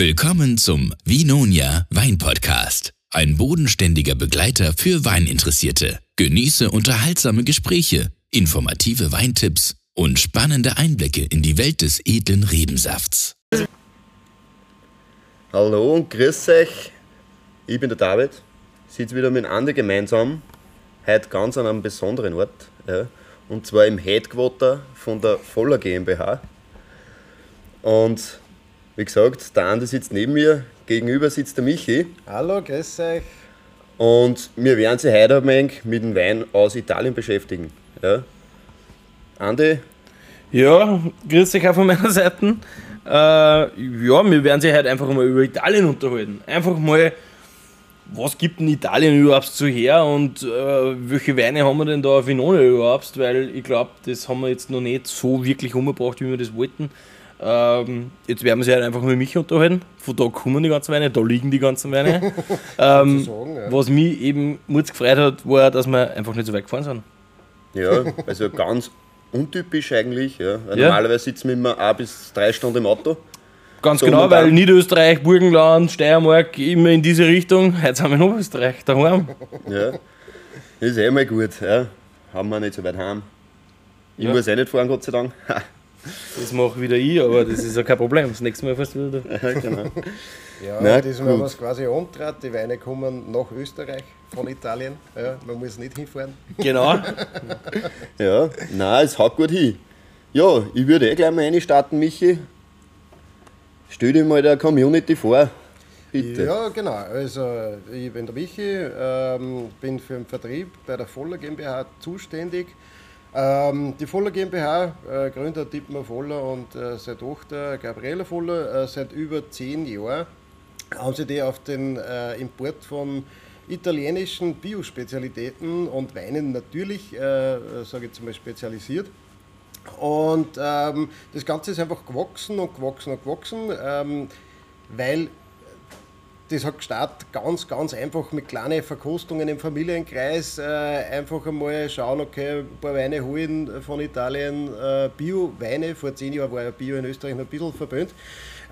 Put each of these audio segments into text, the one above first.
Willkommen zum Vinonia Wein Podcast. Ein bodenständiger Begleiter für Weininteressierte. Genieße unterhaltsame Gespräche, informative Weintipps und spannende Einblicke in die Welt des edlen Rebensafts. Hallo und grüß euch. Ich bin der David. Sitze wieder mit Andi gemeinsam. Heute ganz an einem besonderen Ort. Ja, und zwar im Headquarter von der Voller GmbH. Und wie gesagt, der Andi sitzt neben mir, gegenüber sitzt der Michi. Hallo, grüß euch. Und wir werden sich heute ein wenig mit dem Wein aus Italien beschäftigen. Ja. Andi, Ja, grüß dich auch von meiner Seite. Äh, ja, wir werden sich heute einfach mal über Italien unterhalten. Einfach mal, was gibt denn Italien überhaupt so her und äh, welche Weine haben wir denn da auf Vinone überhaupt? Weil ich glaube, das haben wir jetzt noch nicht so wirklich umgebracht, wie wir das wollten. Ähm, jetzt werden wir sich halt einfach mit mich unterhalten. Von da kommen die ganzen Weine, da liegen die ganzen Weine. ähm, sagen, ja. Was mich eben Mut gefreut hat, war, dass wir einfach nicht so weit gefahren sind. ja, also ganz untypisch eigentlich. Ja. Ja. Normalerweise sitzen wir immer ein bis drei Stunden im Auto. Ganz So genau, weil Niederösterreich, Burgenland, Steiermark immer in diese Richtung. Heute sind wir in Oberösterreich daheim. Ja. Ist eh mal gut. Ja. Haben wir nicht so weit heim. Ich Ja. muss eh nicht fahren, Gott sei Dank. Das mache wieder ich, aber das ist ja kein Problem. Das nächste Mal fast wieder. du. Ja, genau. Ja, Na, diesmal haben wir es quasi umgedreht. Die Weine kommen nach Österreich von Italien. Ja, man muss nicht hinfahren. Genau. Ja, nein, es haut gut hin. Ja, ich würde eh gleich mal reinstarten, Michi. Stell dir mal der Community vor. Bitte. Ja, genau. Also, ich bin der Michi, ähm, bin für den Vertrieb bei der Voller GmbH zuständig. Ähm, die Voller GmbH, äh, Gründer Dietmar Voller und äh, seine Tochter Gabriela Voller, äh, seit über zehn Jahren haben sie die auf den äh, Import von italienischen Biospezialitäten und Weinen natürlich, äh, sage ich mal, spezialisiert. Und ähm, das Ganze ist einfach gewachsen und gewachsen und gewachsen, ähm, weil das hat gestartet ganz, ganz einfach mit kleinen Verkostungen im Familienkreis. Äh, einfach einmal schauen, okay, ein paar Weine holen von Italien, äh, Bio-Weine. Vor zehn Jahren war ja Bio in Österreich noch ein bisschen verböhnt.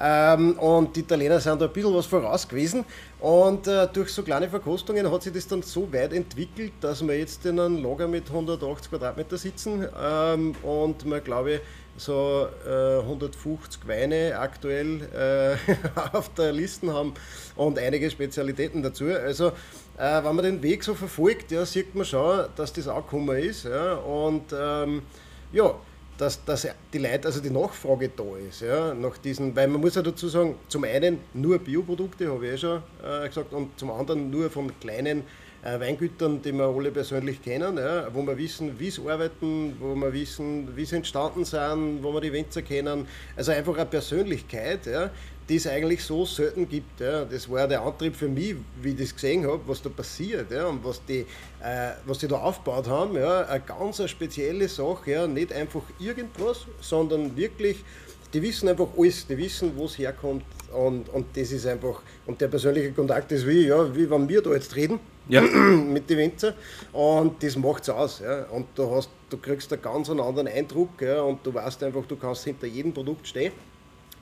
Ähm, und die Italiener sind da ein bisschen was voraus gewesen. Und äh, durch so kleine Verkostungen hat sich das dann so weit entwickelt, dass wir jetzt in einem Lager mit 180 Quadratmeter sitzen ähm, und wir, glaube ich, so äh, 150 Weine aktuell äh, auf der Liste haben und einige Spezialitäten dazu. Also, äh, wenn man den Weg so verfolgt, ja, sieht man schon, dass das auch gekommen ist. Ja, und ähm, ja, dass, dass die Leute, also die Nachfrage da ist, ja, nach diesen, weil man muss ja dazu sagen, zum einen nur Bioprodukte, habe ich eh schon äh, gesagt, und zum anderen nur von kleinen äh, Weingütern, die wir alle persönlich kennen, ja, wo wir wissen, wie sie arbeiten, wo wir wissen, wie sie entstanden sind, wo wir die Winzer kennen. Also einfach eine Persönlichkeit, ja, die es eigentlich so selten gibt. Ja. Das war der Antrieb für mich, wie ich das gesehen habe, was da passiert ja, und was die, äh, was die da aufgebaut haben. Ja. Eine ganz eine spezielle Sache, ja. nicht einfach irgendwas, sondern wirklich, die wissen einfach alles, die wissen, wo es herkommt und, und das ist einfach, und der persönliche Kontakt ist wie, ja, wie wenn wir da jetzt reden Ja. mit den Winzer und das macht es aus. Ja. Und du, hast, du kriegst einen ganz anderen Eindruck ja, und du weißt einfach, du kannst hinter jedem Produkt stehen.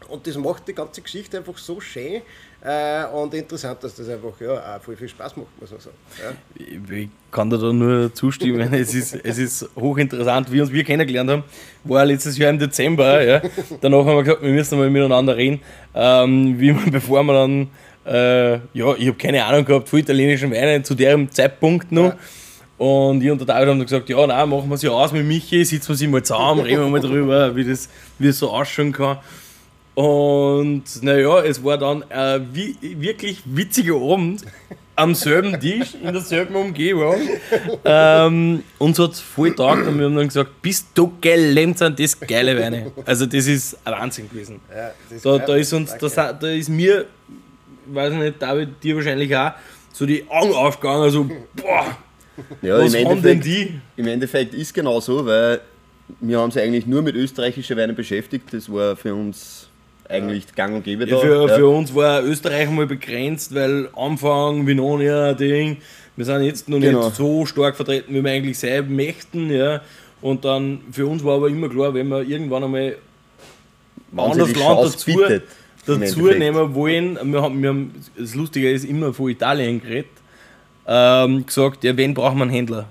Und das macht die ganze Geschichte einfach so schön äh, und interessant, dass das einfach ja, auch voll viel Spaß macht, muss man sagen. Ja. Ich kann dir da nur zustimmen. Es ist, es ist hochinteressant, wie uns wir kennengelernt haben. War letztes Jahr im Dezember. Ja. Danach haben wir gesagt, wir müssen mal miteinander reden. Ähm, wie man, bevor wir dann, äh, ja, ich habe keine Ahnung gehabt von italienischen Weinen zu dem Zeitpunkt noch. Und ich und der David haben dann gesagt, ja, nein, machen wir es ja aus mit Michi, sitzen wir sie mal zusammen, reden wir mal drüber, wie das, wie das so ausschauen kann. Und naja, es war dann ein wi wirklich witziger Abend am selben Tisch, in derselben Umgebung. ähm, uns hat es voll taugt und wir haben dann gesagt, bist du gelähmt, sind das geile Weine. Also das ist ein Wahnsinn gewesen. Ja, das Da, da ist uns, da, da ist mir, weiß ich nicht, David, dir wahrscheinlich auch, so die Augen aufgegangen, also boah, Ja, was im haben denn die? Im Endeffekt ist genau so, weil wir haben uns eigentlich nur mit österreichischen Weinen beschäftigt. Das war für uns eigentlich gang und gäbe Ja, für, ja. für uns war Österreich mal begrenzt, weil Anfang Vinonia Ding, wir sind jetzt noch Genau. nicht so stark vertreten, wie wir eigentlich sein möchten. Ja. Und dann für uns war aber immer klar, wenn wir irgendwann einmal ein anderes Land dazu, bietet. Dazu nehmen wollen. Wir haben, wir haben, das Lustige ist immer von Italien geredet, ähm, gesagt, ja, wen braucht man Händler?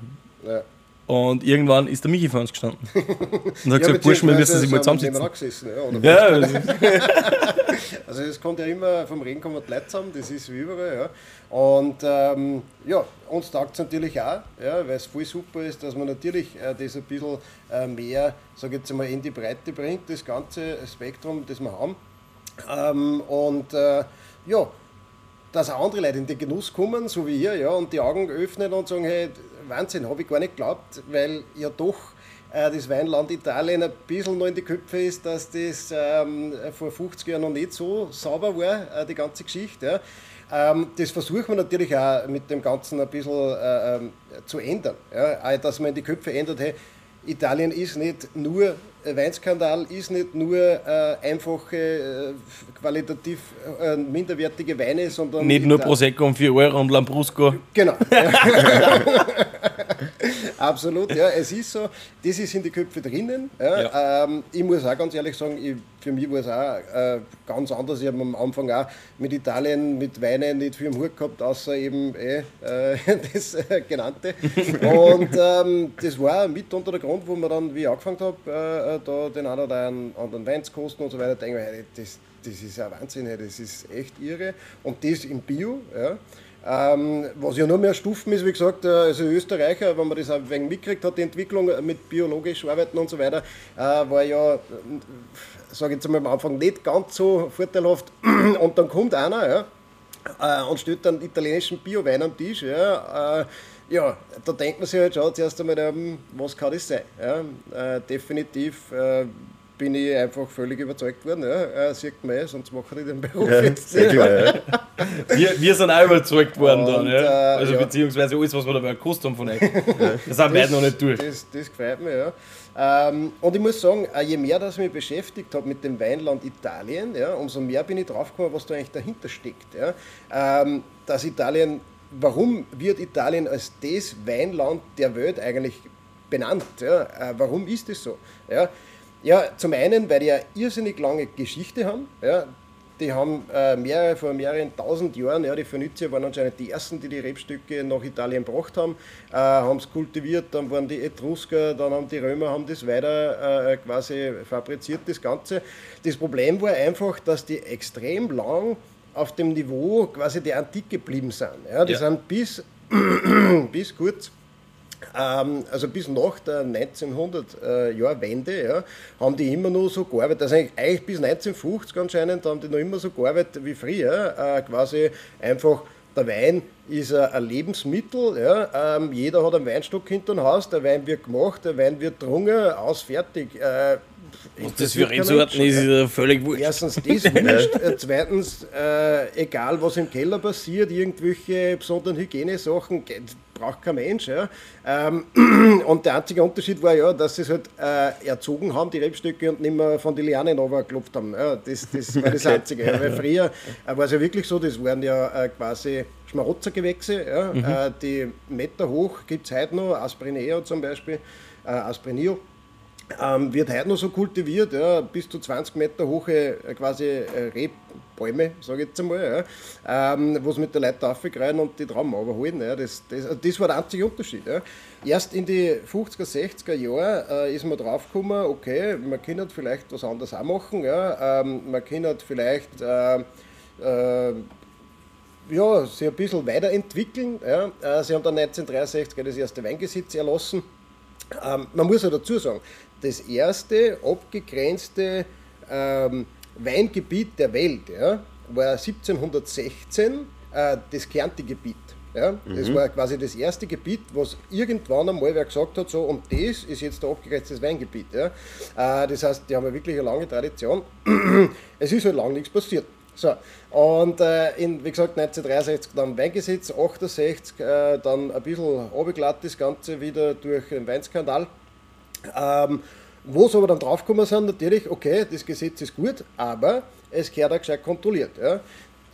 Ja. Und irgendwann ist der Michi vor uns gestanden. Und hat gesagt, Burschen, wir müssen sich mal zusammensitzen. Ja, ja. also es kommt ja immer, vom Regen kommen die Leute zusammen, das ist wie überall. Ja. Und ähm, ja, uns taugt es natürlich auch, ja, weil es voll super ist, dass man natürlich äh, das ein bisschen äh, mehr, sage jetzt mal, in die Breite bringt, das ganze Spektrum, das wir haben. Ähm, und äh, ja, dass auch andere Leute in den Genuss kommen, so wie ihr, ja, und die Augen öffnen und sagen, hey, Wahnsinn, habe ich gar nicht geglaubt, weil ja doch äh, das Weinland Italien ein bisschen noch in die Köpfe ist, dass das ähm, vor 50 Jahren noch nicht so sauber war, äh, die ganze Geschichte. Ja. Ähm, das versuchen wir natürlich auch mit dem Ganzen ein bisschen äh, ähm, zu ändern. Ja. Auch, dass man in die Köpfe ändert, hey, Italien ist nicht nur Weinskandal, ist nicht nur äh, einfache, äh, qualitativ äh, minderwertige Weine, sondern. Nicht nur Prosecco um 4 Euro und Lambrusco. Genau. Absolut, ja, es ist so. Das ist in die Köpfe drinnen. Ja. Ja. Ähm, ich muss auch ganz ehrlich sagen, ich, für mich war es auch äh, ganz anders. Ich habe am Anfang auch mit Italien, mit Weinen nicht viel im Hut gehabt, außer eben eh, äh, das äh, Genannte. Und ähm, das war mit unter der Grund, wo man dann, wie ich angefangen habe, äh, da den einen oder anderen Wein zu kosten und so weiter, denke ich, das, das ist ja Wahnsinn, das ist echt irre. Und das im Bio. Ja. Ähm, was ja nur mehr Stufen ist, wie gesagt, äh, also Österreicher, wenn man das ein wenig mitgekriegt hat, die Entwicklung mit biologisch arbeiten und so weiter, äh, war ja, sage ich jetzt mal am Anfang, nicht ganz so vorteilhaft. Und dann kommt einer ja, äh, und stellt dann italienischen Bio-Wein am Tisch. Ja, äh, ja, da denkt man sich halt schon zuerst einmal, ähm, was kann das sein? Ja, äh, definitiv äh, bin ich einfach völlig überzeugt worden. Ja. Äh, sieht man eh, sonst mache ich den Beruf ja, jetzt. Sehr klar, ja. wir, wir sind auch überzeugt worden und, dann. Ja. Äh, also beziehungsweise alles, was wir dabei gekostet haben von euch. Das sind beide noch nicht durch. Das, das gefällt mir, ja. Ähm, und ich muss sagen, äh, je mehr das mich beschäftigt habe mit dem Weinland Italien, ja, umso mehr bin ich draufgekommen, was da eigentlich dahinter steckt. Ja. Ähm, dass Italien, warum wird Italien als das Weinland der Welt eigentlich benannt? Ja? Äh, warum ist das so? Ja? Ja, zum einen, weil die eine irrsinnig lange Geschichte haben. Ja, die haben äh, mehrere, vor mehreren tausend Jahren, ja, die Phönizier waren anscheinend die ersten, die die Rebstücke nach Italien gebracht haben, äh, haben es kultiviert, dann waren die Etrusker, dann haben die Römer haben das weiter äh, quasi fabriziert, das Ganze. Das Problem war einfach, dass die extrem lang auf dem Niveau quasi der Antike geblieben sind. Ja, die ja. sind bis, bis kurz also bis nach der 1900-Jahr-Wende äh, ja, haben die immer noch so gearbeitet, also eigentlich bis 1950 anscheinend haben die noch immer so gearbeitet wie früher, äh, quasi einfach der Wein ist ein Lebensmittel. Ja. Ähm, jeder hat einen Weinstock hinter dem Haus, der Wein wird gemacht, der Wein wird drungen, aus, fertig. Äh, was das für Rebsorten ist, ist völlig wurscht. Erstens das wurscht, äh, zweitens, äh, egal was im Keller passiert, irgendwelche besonderen Hygienesachen, braucht kein Mensch. Ja. Ähm, und der einzige Unterschied war ja, dass sie es halt äh, erzogen haben, die Rebstöcke, und nicht mehr von den Lianen runtergeklopft haben. Ja, das, das war das Einzige. Ja. Weil früher äh, war es ja wirklich so, das waren ja äh, quasi Schmarotzergewächse. Ja. Mhm. Äh, die Meter hoch gibt es heute noch, Asprineo zum Beispiel, äh, Asprinio ähm, wird heute noch so kultiviert, ja, bis zu 20 Meter hohe äh, quasi äh, Rebbäume, sage ich jetzt einmal, ja, ähm, wo sie mit der Leiter aufgreifen und die Trauben überholen. Ja, das, das, das war der einzige Unterschied. Ja. Erst in die 50er, 60er Jahre äh, ist man draufgekommen, okay, man kann vielleicht was anderes auch machen, ja, ähm, man kann vielleicht äh, äh, ja, sich ein bisschen weiterentwickeln. Ja. Äh, sie haben dann 1963 das erste Weingesetz erlassen. Ähm, man muss ja dazu sagen, das erste abgegrenzte ähm, Weingebiet der Welt ja, war 1716 äh, das Kärnte-Gebiet. Ja, mhm. Das war quasi das erste Gebiet, was irgendwann einmal wer gesagt hat, so und das ist jetzt der abgegrenzte Weingebiet. Ja. Äh, das heißt, die haben ja wirklich eine lange Tradition. es ist halt lange nichts passiert. So, und äh, in, wie gesagt, 1963 dann Weingesetz, 68 äh, dann ein bisschen abgelatt das Ganze wieder durch den Weinskandal. Ähm, wo sie aber dann draufgekommen sind, natürlich, okay, das Gesetz ist gut, aber es gehört auch gescheit kontrolliert. Ja.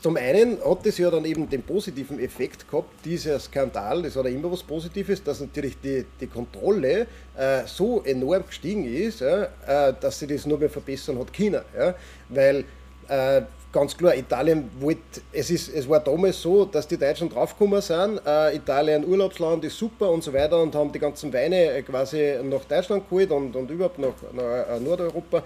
Zum einen hat es ja dann eben den positiven Effekt gehabt, dieser Skandal, das hat ja immer was Positives, dass natürlich die, die Kontrolle äh, so enorm gestiegen ist, ja, äh, dass sie das nur mehr verbessern hat China. Ja, weil äh, ganz klar, Italien wollte, es, ist, es war damals so, dass die Deutschen draufgekommen sind, äh, Italien Urlaubsland ist super und so weiter und haben die ganzen Weine äh, quasi nach Deutschland geholt und, und überhaupt nach, nach äh, Nordeuropa.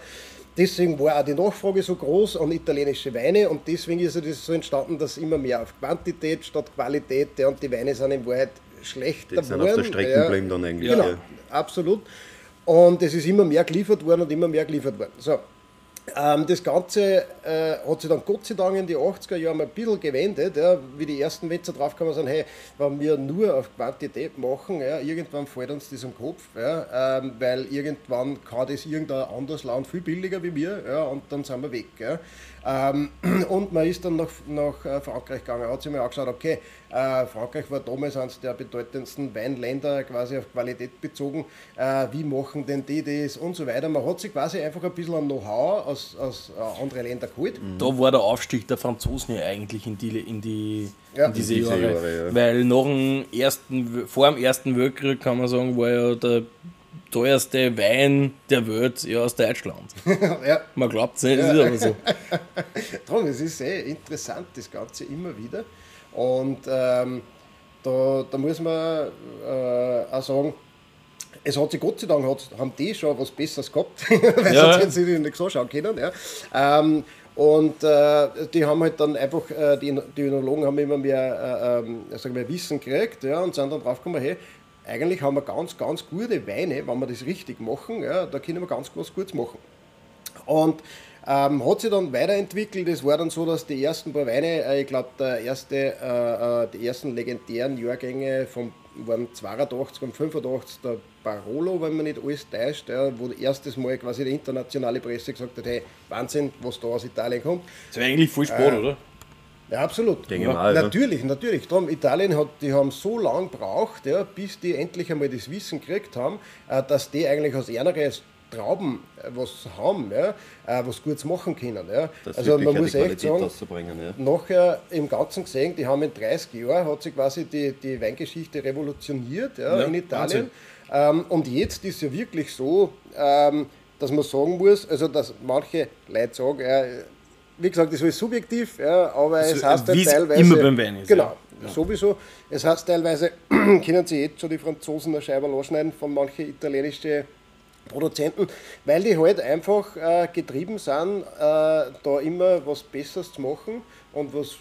Deswegen war auch die Nachfrage so groß an italienische Weine und deswegen ist es so entstanden, dass immer mehr auf Quantität statt Qualität ja, und die Weine sind in Wahrheit schlechter geworden. Die sind auf der Strecke ja, geblieben dann eigentlich. Genau, ja. absolut. Und es ist immer mehr geliefert worden und immer mehr geliefert worden. So, das Ganze äh, hat sich dann Gott sei Dank in die 80er Jahre ein bisschen gewendet, ja, wie die ersten Wetzer und sagen, hey, wenn wir nur auf Quantität machen, ja, irgendwann fällt uns das am Kopf, ja, ähm, weil irgendwann kann das irgendein anderes Land viel billiger wie wir ja, und dann sind wir weg. Ja. Ähm, und man ist dann nach, nach äh, Frankreich gegangen, hat sich mal angeschaut, okay, äh, Frankreich war damals eines der bedeutendsten Weinländer quasi auf Qualität bezogen, äh, wie machen denn die das und so weiter. Man hat sich quasi einfach ein bisschen an Know-how aus, aus äh, anderen Ländern geholt. Mhm. Da war der Aufstieg der Franzosen ja eigentlich in, die, in, die, ja. in diese, diese Jahre, Jahre ja. weil nach dem ersten, vor dem Ersten Weltkrieg kann man sagen, war ja der teuerste Wein der Welt ja aus Deutschland. ja. Man glaubt es nicht, ja. ist aber so. Darum, es ist sehr interessant, das Ganze immer wieder. Und ähm, da, da muss man äh, auch sagen, es hat sich Gott sei Dank, hat, haben die schon was Besseres gehabt, weil ja. sonst hätten sie nicht so schauen können. Ja. Ähm, und äh, die haben halt dann einfach, äh, die, die Önologen haben immer mehr, äh, sagen wir, Wissen gekriegt ja, und sind dann draufgekommen, hey, eigentlich haben wir ganz, ganz gute Weine, wenn wir das richtig machen, ja, da können wir ganz was Gutes machen. Und ähm, hat sich dann weiterentwickelt. Es war dann so, dass die ersten paar Weine, äh, ich glaube, erste, äh, äh, die ersten legendären Jahrgänge vom, waren 82 und 85 der Barolo, wenn man nicht alles täuscht, ja, wo das erste Mal quasi die internationale Presse gesagt hat, hey, Wahnsinn, was da aus Italien kommt. Das wäre eigentlich voll Sport, äh, oder? Ja, absolut. Ja, mal, natürlich, ja. natürlich. Darum, Italien hat, die haben so lange gebraucht, ja, bis die endlich einmal das Wissen gekriegt haben, äh, dass die eigentlich aus einer Trauben äh, was haben, ja, äh, was Gutes machen können. Ja. Also man muss echt sagen, ja. nachher im Ganzen gesehen, die haben in 30 Jahren hat sich quasi die, die Weingeschichte revolutioniert ja, in Italien. Ähm, und jetzt ist ja wirklich so, ähm, dass man sagen muss, also dass manche Leute sagen, äh, wie gesagt, das ist subjektiv, ja, aber also, es heißt halt teilweise. Immer beim Wein ist. Genau, ja. sowieso. Es heißt teilweise, können Sie jetzt schon die Franzosen eine Scheibe anschneiden von manchen italienischen Produzenten, weil die halt einfach äh, getrieben sind, äh, da immer was Besseres zu machen und was,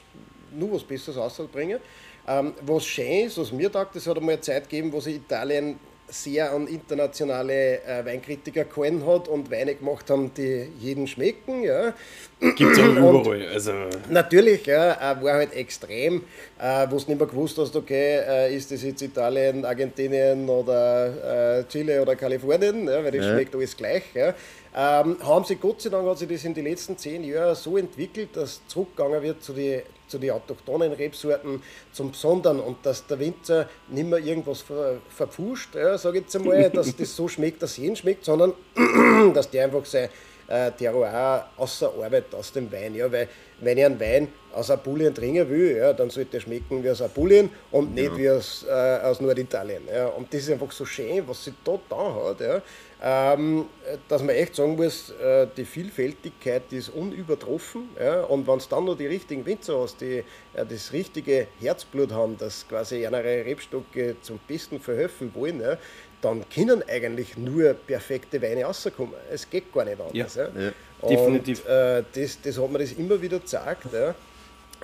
nur was Besseres auszubringen. Ähm, was schön ist, was mir taugt, es hat einmal eine Zeit gegeben, wo sie Italien sehr an internationale äh, Weinkritiker gehalten hat und Weine gemacht haben, die jeden schmecken. Ja. Gibt es auch überall. Also. Natürlich, ja, äh, war halt extrem, äh, wo du nicht mehr gewusst hast, okay, äh, ist das jetzt Italien, Argentinien oder äh, Chile oder Kalifornien, ja, weil das ja. schmeckt alles gleich. Ja. Ähm, haben sie, Gott sei Dank, hat sich das in den letzten zehn Jahren so entwickelt, dass zurückgegangen wird zu den zu den autochthonen Rebsorten zum Besonderen und dass der Winzer nicht mehr irgendwas ver, verpfuscht, ja, sage ich jetzt einmal, dass das so schmeckt, dass jeden schmeckt, sondern dass der einfach sein äh, Terroir außerarbeitet aus dem Wein. Ja, weil wenn ich einen Wein aus Apulien trinken will, ja, dann sollte er schmecken wie aus Apulien und nicht ja. wie aus, äh, aus Norditalien. Ja. Und das ist einfach so schön, was sie da da hat. Ja ähm, dass man echt sagen muss, äh, die Vielfältigkeit ist unübertroffen. Ja? Und wenn es dann noch die richtigen Winzer hast, die äh, das richtige Herzblut haben, das quasi ihre Rebstocke zum Besten verhelfen wollen, ja? Dann können eigentlich nur perfekte Weine rauskommen. Es geht gar nicht anders. Ja, ja. Und, definitiv. Äh, das, das hat man das immer wieder gezeigt. Ja?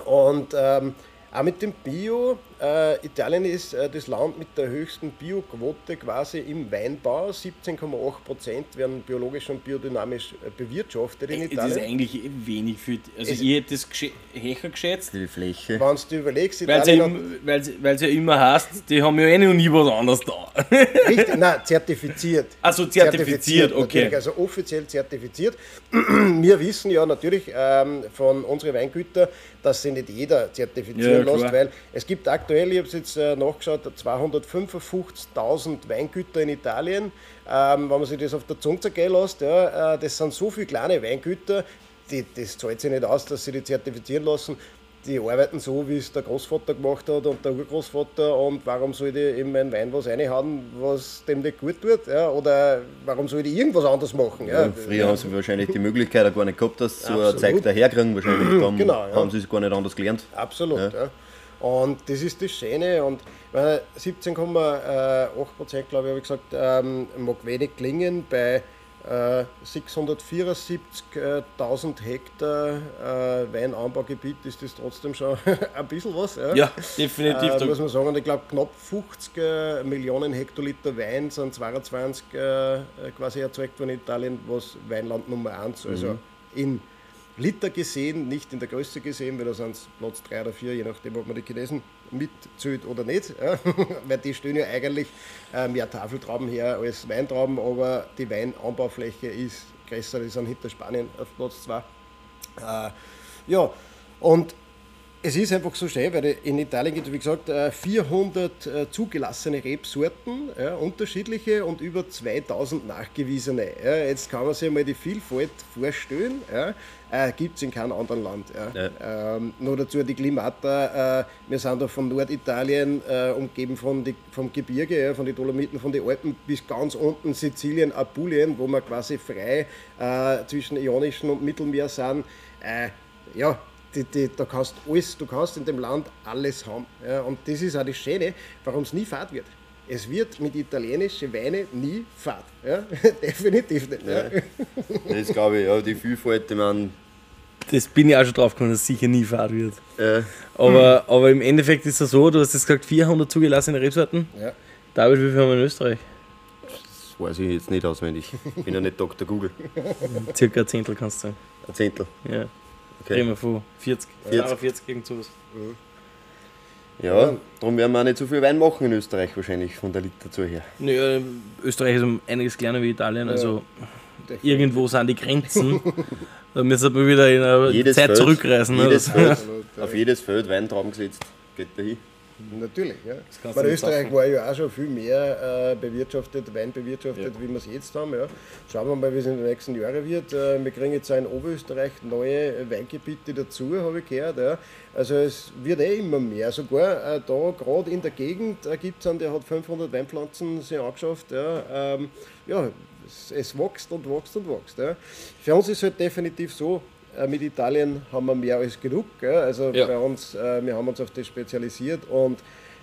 Und ähm, auch mit dem Bio, äh, Italien ist äh, das Land mit der höchsten Bioquote quasi im Weinbau. 17,8 Prozent werden biologisch und biodynamisch äh, bewirtschaftet in Italien. Das ist eigentlich eh wenig für. Also, es ich hätte das höher geschätzt. Die Fläche. Wenn du überlegst, weil es ja, ja immer heißt, die haben ja eh noch nie was anderes da. Richtig, nein, zertifiziert. Also zertifiziert, zertifiziert okay. Also offiziell zertifiziert. Wir wissen ja natürlich ähm, von unseren Weingütern, dass sie nicht jeder zertifizieren ja, lässt, weil es gibt aktuell, ich habe es jetzt äh, nachgeschaut, 255.000 Weingüter in Italien. Ähm, wenn man sich das auf der Zunge zergehen lässt, ja, äh, das sind so viele kleine Weingüter, die, das zahlt sich nicht aus, dass sie die zertifizieren lassen. Die arbeiten so, wie es der Großvater gemacht hat und der Urgroßvater und warum soll ich in meinen Wein was reinhauen, was dem nicht gut tut? Ja? Oder warum soll ich irgendwas anderes machen? Ja? Ja, früher haben sie wahrscheinlich die Möglichkeit auch gar nicht gehabt, dass sie so ein Zeug daherkriegen. Wahrscheinlich Dann Genau, haben sie es gar nicht anders gelernt. Absolut. Und das ist das Schöne. Und ich meine, 17,8 Prozent, glaube ich, habe ich gesagt, ähm, mag wenig klingen. Bei 674.000 Hektar äh, Weinanbaugebiet ist das trotzdem schon ein bisschen was. Ja, Ja, definitiv. Äh, muss man sagen, und ich glaube, knapp 50 äh, Millionen Hektoliter Wein sind 22 äh, quasi erzeugt worden in Italien, was Weinland Nummer 1. Also in Liter gesehen, nicht in der Größe gesehen, weil da sind es Platz 3 oder 4, je nachdem, ob man die Chinesen mitzählt oder nicht. Weil die stellen ja eigentlich äh, mehr Tafeltrauben her als Weintrauben, aber die Weinanbaufläche ist größer, die sind hinter Spanien auf Platz 2. Äh, ja, und es ist einfach so schön, weil in Italien gibt es, wie gesagt, äh, 400 äh, zugelassene Rebsorten, ja, unterschiedliche und über 2000 nachgewiesene. Ja. Jetzt kann man sich mal die Vielfalt vorstellen, ja. äh, gibt es in keinem anderen Land. Ja. Ähm, noch dazu die Klimata, äh, wir sind da von Norditalien äh, umgeben von die, vom Gebirge, von den Dolomiten, von den Alpen bis ganz unten Sizilien, Apulien, wo wir quasi frei äh, zwischen Ionischen und Mittelmeer sind. Äh, ja, die, die, da kannst alles, du kannst in dem Land alles haben. Ja, und das ist auch das Schöne, warum es nie fad wird. Es wird mit italienischen Weinen nie fad. Ja? Definitiv nicht. Ja. Das glaube ich, ja, die Vielfalt, ich meine, Das bin ich auch schon drauf gekommen, dass es sicher nie fad wird. äh, Aber, aber im Endeffekt ist es so, du hast jetzt gesagt, 400 zugelassene Rebsorten. Ja. David, wie viel haben wir in Österreich? das weiß ich jetzt nicht auswendig. Ich bin ja nicht Dr. Google. Circa ein Zehntel kannst du sagen. Ein Zehntel. Ja. Okay. Reden wir von 40. 40. 40 gegen sowas. Ja, darum werden wir auch nicht so viel Wein machen in Österreich wahrscheinlich von der Literzahl her. Naja, Österreich ist um einiges kleiner wie Italien, also irgendwo sind die Grenzen. da müssen wir wieder in eine Jedes Zeit Feld, zurückreisen. ne? Jedes Feld, ja. auf jedes Feld Weintrauben gesetzt. Geht da hin. Natürlich. Ja. nicht Österreich sagen. war ja auch schon viel mehr äh, bewirtschaftet, Wein bewirtschaftet, wie wir es jetzt haben. Ja. Schauen wir mal, wie es in den nächsten Jahren wird. Äh, wir kriegen jetzt auch in Oberösterreich neue Weingebiete dazu, habe ich gehört. Ja. Also es wird eh immer mehr. Sogar äh, da, gerade in der Gegend, äh, gibt es einen, der hat 500 Weinpflanzen sich angeschafft. Ja. Ähm, ja, es, es wächst und wächst und wächst. Ja. Für uns ist es halt definitiv so, mit Italien haben wir mehr als genug. Gell? Also Ja. bei uns, äh, wir haben uns auf das spezialisiert und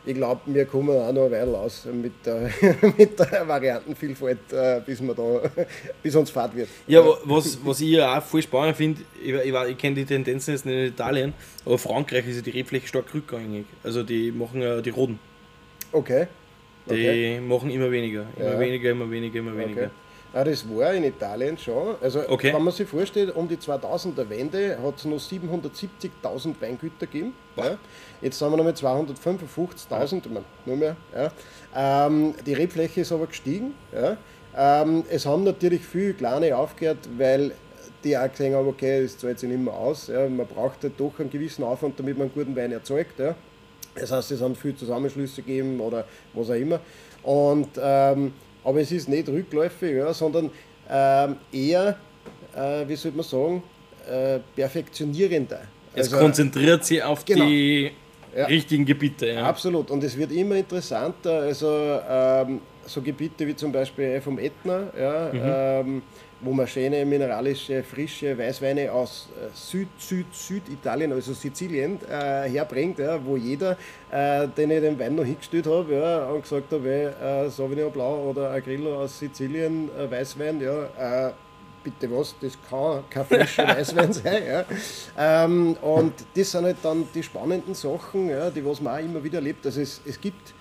ich glaube, wir kommen auch noch eine Weile aus mit der, mit der Variantenvielfalt, äh, bis, wir da, bis uns fad wird. Ja, wa- was, was ich ja auch voll spannend finde, ich, ich, ich kenne die Tendenzen jetzt nicht in Italien, aber Frankreich ist ja die Rebfläche stark rückgängig. Also die machen ja die Roden. Okay. Die Okay. machen immer weniger. Immer Ja. weniger, immer weniger, immer weniger. okay. Ja, das war in Italien schon. Also, Okay. wenn man sich vorstellt, um die 2000er Wende hat es noch 770.000 Weingüter gegeben. Ja. Jetzt sind wir noch mit 255.000, ich meine, nur mehr. Ja. Ähm, die Rebfläche ist aber gestiegen. Ja. Ähm, es haben natürlich viele kleine aufgehört, weil die auch gesehen haben, okay, das zahlt sich nicht mehr aus. Ja. Man braucht halt doch einen gewissen Aufwand, damit man einen guten Wein erzeugt. Ja. Das heißt, es haben viele Zusammenschlüsse gegeben oder was auch immer. Und, ähm, aber es ist nicht rückläufig, ja, sondern ähm, eher, äh, wie soll man sagen, äh, perfektionierender. Es Also- konzentriert sich auf Genau. die Ja. richtigen Gebiete. Ja. Absolut, und es wird immer interessanter. Also ähm, so Gebiete wie zum Beispiel vom Ätna, ja, ähm, wo man schöne mineralische, frische Weißweine aus äh, Süd, Süd, Süditalien, also Sizilien, äh, herbringt, ja, wo jeder, äh, den ich den Wein noch hingestellt habe, ja, und gesagt habe, äh, Sauvignon Blau oder Agrillo aus Sizilien, äh, Weißwein, ja, äh, bitte was, das kann kein frischer Weißwein sein. Ja. Ähm, und das sind halt dann die spannenden Sachen, ja, die was man auch immer wieder erlebt. Also es, es gibt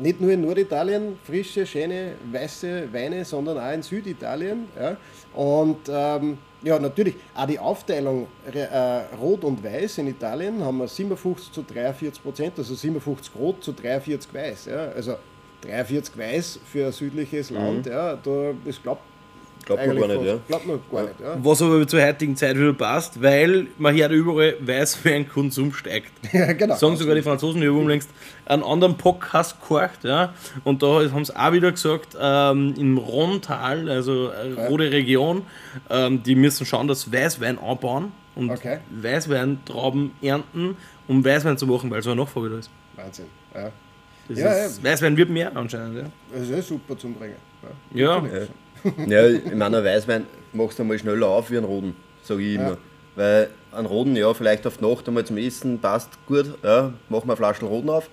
nicht nur in Norditalien frische, schöne, weiße Weine, sondern auch in Süditalien. Ja. Und ähm, ja, natürlich auch die Aufteilung äh, Rot und Weiß in Italien haben wir 57 zu 43 Prozent, also 57 Rot zu 43 Weiß. Ja. Also 43 Weiß für ein südliches Land, ja, da, das glaubt Glaubt man gar nicht, ja. Glaubt man gar nicht, ja. Was aber zur heutigen Zeit wieder passt, weil man hört überall, Weißweinkonsum steigt. Ja, genau. Sagen sogar die Franzosen, die haben längst einen anderen Podcast gehört, ja. Und da haben sie auch wieder gesagt, ähm, im Rhontal, also äh, rote Region, ähm, die müssen schauen, dass Weißwein anbauen, und Okay. Weißweintrauben ernten, um Weißwein zu machen, weil so eine Nachfrage da ist. Wahnsinn. Ja. Das Ja, ist, Weißwein wird mehr anscheinend, ja. Das ist super zum Bringen. Ja, Ja, ich meine, ein Weißwein machst du einmal schneller auf wie einen Roden, sage ich immer. Ja. Weil ein Roden, ja, vielleicht auf die Nacht einmal zum Essen passt gut, ja, machen wir eine Flasche Roden auf.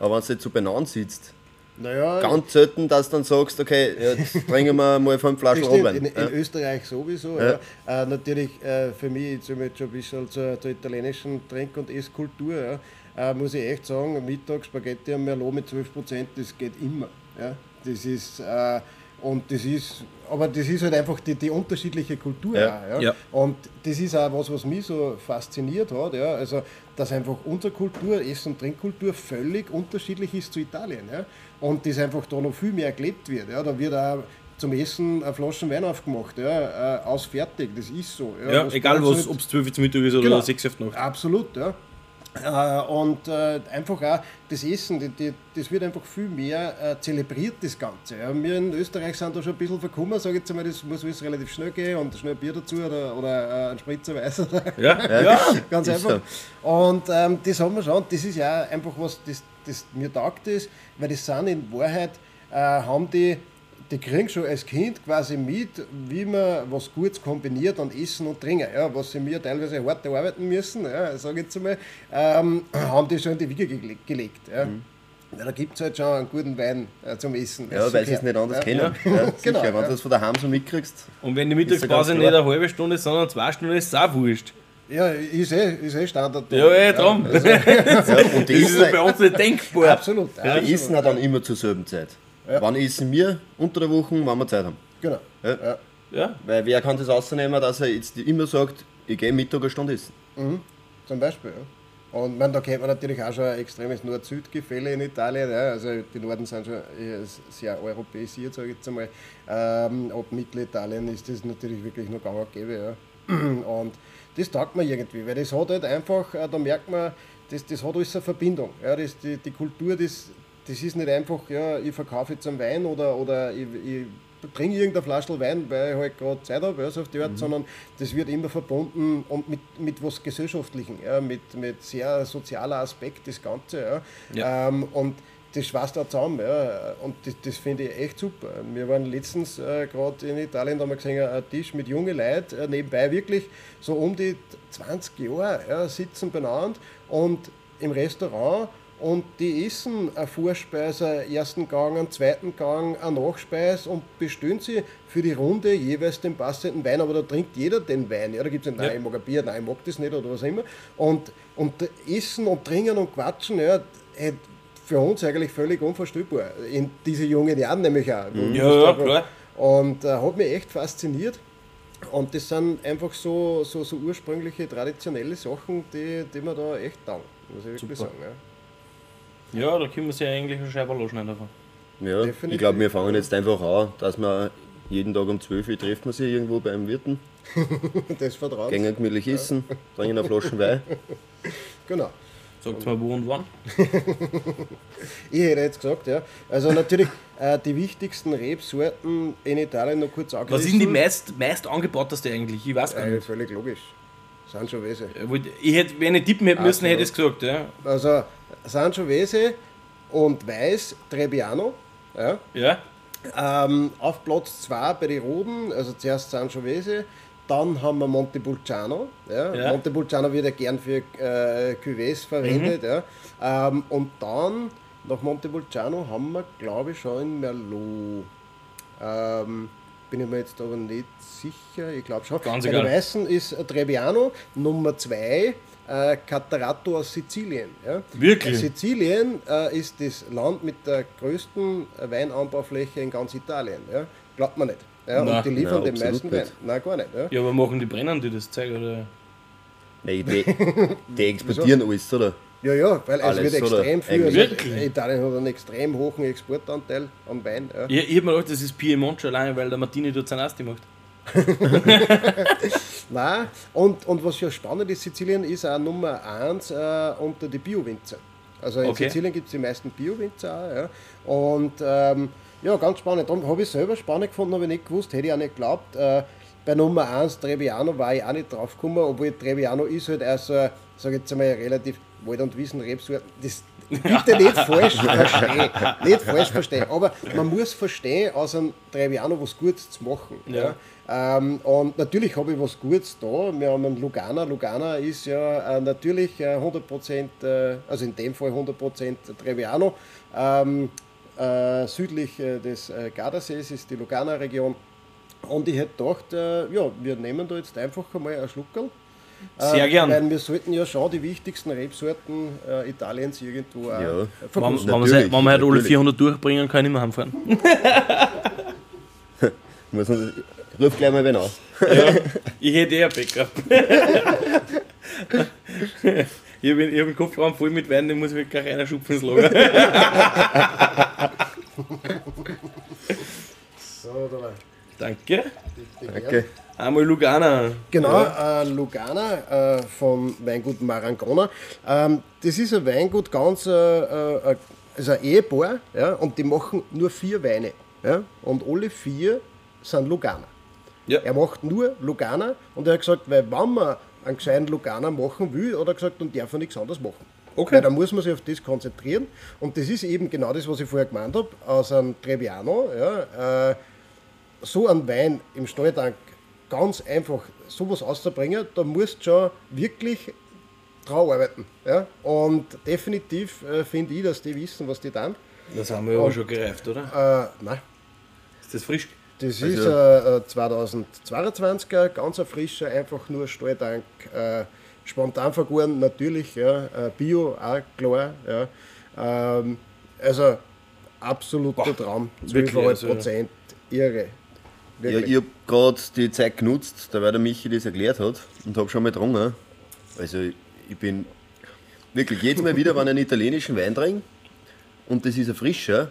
Aber wenn du jetzt so beieinander sitzt, Naja, ganz selten, dass du dann sagst, okay, jetzt trinken wir mal fünf Flaschen Rotwein. in, in Ja. Österreich sowieso. Ja. Ja. Äh, natürlich äh, für mich, wir jetzt schon ein bisschen zur, zur italienischen Trink- und Esskultur, ja, äh, muss ich echt sagen, Mittag Spaghetti am Merlot mit 12%, das geht immer. Ja. Das ist, äh, und das ist, aber das ist halt einfach die, die unterschiedliche Kultur. Ja. Auch, ja. Ja. Und das ist auch was, was mich so fasziniert hat, ja. also, dass einfach unsere Kultur, Ess- und Trinkkultur völlig unterschiedlich ist zu Italien. Ja. Und das einfach da noch viel mehr gelebt wird. Ja. Da wird auch zum Essen eine Flasche Wein aufgemacht, ja, äh, aus fertig, das ist so. ja Was egal ob es 12 Uhr Mittag ist oder Genau. 6 Uhr Nacht. Absolut, ja. Äh, und äh, einfach auch das Essen, das wird einfach viel mehr äh, zelebriert, das Ganze. Ja. Wir in Österreich sind da schon ein bisschen verkommen, sage ich jetzt einmal, das muss alles relativ schnell gehen und schnell Bier dazu oder, oder ein Spritzer Weiß. Ja, ja. Ganz Ist einfach. Und ähm, das haben wir schon. Das ist ja einfach was, das, das mir taugt ist, weil das sind in Wahrheit, äh, haben die, die kriegen schon als Kind quasi mit, wie man was Gutes kombiniert an Essen und Trinken. Ja, was sie mir teilweise hart arbeiten müssen, ja, sage ich jetzt einmal, ähm, haben die schon in die Wiege gele gelegt. Ja. Weil da gibt es halt schon einen guten Wein äh, zum Essen. Ja, weil sie es nicht anders ja. kennen. Ja. sicher, Genau, wenn ja. du das von daheim so mitkriegst. Und wenn die Ist Mittagspause nicht eine halbe Stunde, sondern zwei Stunden ist, ist es auch wurscht. Ja, ist eh, ist eh Standard. Ja, ja, drum. Ja, und die Das ist essen, bei uns nicht denkbar. Absolut. die absolut. essen auch dann immer zur selben Zeit. Wann essen wir? Unter der Woche, wenn wir Zeit haben. Genau. Ja. Ja. Ja, Weil wer kann das ausnehmen, dass er jetzt immer sagt, ich gehe Mittag eine Stunde essen. Zum Beispiel, ja. Und man, da kennt man natürlich auch schon ein extremes Nord-Süd-Gefälle in Italien. Ja. Also die Norden sind schon sehr europäisiert, sage ich jetzt einmal. Ähm, ab Mittelitalien ist das natürlich wirklich nur gang und gäbe. Ja. Und das taugt man irgendwie, weil das hat halt einfach, äh, da merkt man, das, das hat alles eine Verbindung. Ja. Das, die, die Kultur, das, das ist nicht einfach, ja, ich verkaufe jetzt einen Wein oder, oder ich, ich trinke irgendeine Flasche Wein, weil ich halt gerade Zeit habe, ja, so auf die Art, sondern das wird immer verbunden und mit, mit was Gesellschaftlichem, ja, mit, mit sehr sozialer Aspekt, das Ganze. Ja. Ja. Ähm, und das schweißt auch zusammen. Ja. Und das, das finde ich echt super. Wir waren letztens äh, gerade in Italien, da haben wir gesehen, ein Tisch mit jungen Leuten, äh, nebenbei wirklich so um die 20 Jahre ja, sitzen beieinander und im Restaurant und die essen eine Vorspeise, einen ersten Gang, einen zweiten Gang, eine Nachspeise und bestellen sie für die Runde jeweils den passenden Wein, aber da trinkt jeder den Wein. Ja, da gibt es nicht, nein, Ja. ich mag ein Bier, nein, ich mag das nicht oder was auch immer. Und, und Essen und Trinken und Quatschen, ja, hat für uns eigentlich völlig unvorstellbar. In diese jungen Jahren nämlich auch. wo Ja, klar. Und äh, hat mich echt fasziniert. Und das sind einfach so, so, so ursprüngliche, traditionelle Sachen, die, die mir da echt taugen, muss ich wirklich Super. sagen. Ja. Ja da können wir sich eigentlich eine Scheibe losschneiden davon. Ja, Definitiv. ich glaube, wir fangen jetzt einfach an, dass wir jeden Tag um 12 Uhr treffen wir sich irgendwo beim Wirten, Das Vertrauen. gehen gemütlich essen, trinken eine Flasche Wein. Genau. Sagt mal wo und wann. Ich hätte jetzt gesagt, ja. Also natürlich äh, die wichtigsten Rebsorten in Italien noch kurz Was angerissen. ist denn die meist, meist angebauteste eigentlich? Ich weiß gar Äh, nicht. völlig logisch. Sangiovese. Ich wollt- Ich hätte, wenn ich tippen hätte müssen, hätte ich es gesagt. Ja. Also Sangiovese und Weiß Trebbiano. Ja. ja. Ähm, auf Platz 2 bei den Roden, also zuerst Sangiovese, dann haben wir Montepulciano. Ja. Ja. Montepulciano wird ja gern für äh, Cuvées verwendet. Mhm. Ja. Ähm, und dann, nach Montepulciano, haben wir, glaube ich, schon in Merlot. Ähm, bin ich mir jetzt aber nicht sicher, ich glaube schon. Ganz Bei egal. den Weißen ist Trebbiano, Nummer 2 äh, Catarato aus Sizilien. Ja. Wirklich? Sizilien äh, ist das Land mit der größten äh, Weinanbaufläche in ganz Italien. Ja. Glaubt man nicht. Ja. Nein. Und die liefern Nein, den meisten Wein. Nein, gar nicht. Ja. Ja, aber machen die brennen die das Zeug? Oder? Nein, die, die exportieren alles, oder? Ja, ja, weil es Alles, wird oder? extrem viel. Also, Wirklich? Italien hat einen extrem hohen Exportanteil an Wein. Ja. Ich, ich hab mir gedacht, das ist Piemont schon allein, weil der Martini dort sein Asti macht. Nein, und, und was ja spannend ist, Sizilien ist auch Nummer 1 äh, unter die Bio-Winzer. Also in Okay. Sizilien gibt es die meisten Bio-Winzer auch. Ja. Und ähm, ja, ganz spannend. Darum habe ich selber spannend gefunden, habe ich nicht gewusst, hätte ich auch nicht geglaubt. Äh, bei Nummer 1 Trebbiano war ich auch nicht drauf gekommen, obwohl Trebbiano ist halt auch so, sag ich jetzt einmal, relativ Wald- und Wiesen-Rebsorten. Das bitte nicht falsch verstehen. Nicht falsch verstehen. Aber man muss verstehen, aus einem Trebbiano was Gutes zu machen. Ja. Ähm, und natürlich habe ich was Gutes da. Wir haben einen Lugana. Lugana ist ja äh, natürlich äh, 100%, äh, also in dem Fall 100% Trebbiano. Ähm, äh, südlich äh, des äh, Gardasees ist die Lugana-Region. Und ich hätte gedacht, ja, wir nehmen da jetzt einfach einmal einen Schluckerl. Sehr Äh, gern. Weil wir sollten ja schon die wichtigsten Rebsorten äh, Italiens irgendwo auch Ja. äh, Wenn, verkosten. wenn, wir, wenn wir halt alle natürlich. 400 durchbringen, kann ich immer heimfahren. Muss man, ruf gleich mal wen aus. Ich hätte eher Backup. ich habe hab den Kofferraum voll mit Wein, den muss ich gleich einer schupfen ins Lager. So, da war Danke. Danke. Einmal Lugana. Genau, äh, Lugana äh, vom Weingut Marangona. Ähm, das ist ein Weingut, ganz äh, äh, also ein Ehepaar, ja, und die machen nur vier Weine. Ja, und alle vier sind Lugana. Ja. Er macht nur Lugana und er hat gesagt, weil wenn man einen gescheiten Lugana machen will, hat er gesagt, dann darf er nichts anderes machen. Okay. Weil da muss man sich auf das konzentrieren. Und das ist eben genau das, was ich vorher gemeint habe, aus einem Trebbiano. Ja, äh, so einen Wein im Stalltank ganz einfach sowas auszubringen, da musst du schon wirklich drauf arbeiten. Ja? Und definitiv äh, finde ich, dass die wissen, was die tun. Das haben wir ja auch schon gereift, oder? Äh, nein, Ist das frisch? das Also- ist äh, äh, 2022er, ganz ein frischer, einfach nur Stalltank, äh, spontan vergoren, natürlich, ja, äh, Bio, auch klar. Ja. Ähm, also absoluter Traum, wirklich, 12,5 also- Prozent, irre. Ja, Wirklich. ich habe gerade die Zeit genutzt, da weil der Michi das erklärt hat und habe schon mal getrunken. Also ich bin wirklich jedes Mal wieder, wenn ich einen italienischen Wein trinke und das ist ein frischer,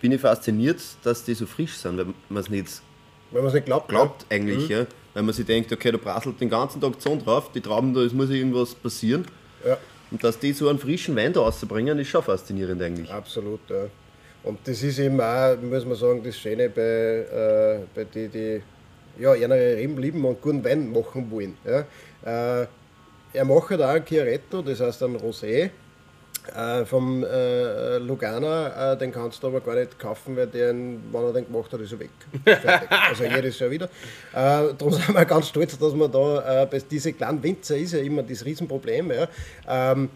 bin ich fasziniert, dass die so frisch sind, weil man es nicht Wenn man es nicht glaubt, glaubt eigentlich. Ja. Weil man sich denkt, okay, da prasselt den ganzen Tag die Sonne drauf, die Trauben, da es muss irgendwas passieren. Ja, Und dass die so einen frischen Wein da rauszubringen, ist schon faszinierend eigentlich. absolut. Ja. Und das ist eben auch, muss man sagen, das Schöne bei, äh, bei die, die ja, Reben lieben und guten Wein machen wollen. Ja. Äh, er macht da auch ein Chiaretto, das heißt ein Rosé. Äh, vom äh, Lugana, äh, den kannst du aber gar nicht kaufen, weil der, wenn er den gemacht hat, ist er weg. Fertig. also jedes Jahr wieder. Äh, darum sind wir ganz stolz, dass wir da, äh, bei diese kleinen Winzer ist ja immer das Riesenproblem. Ja. Ähm,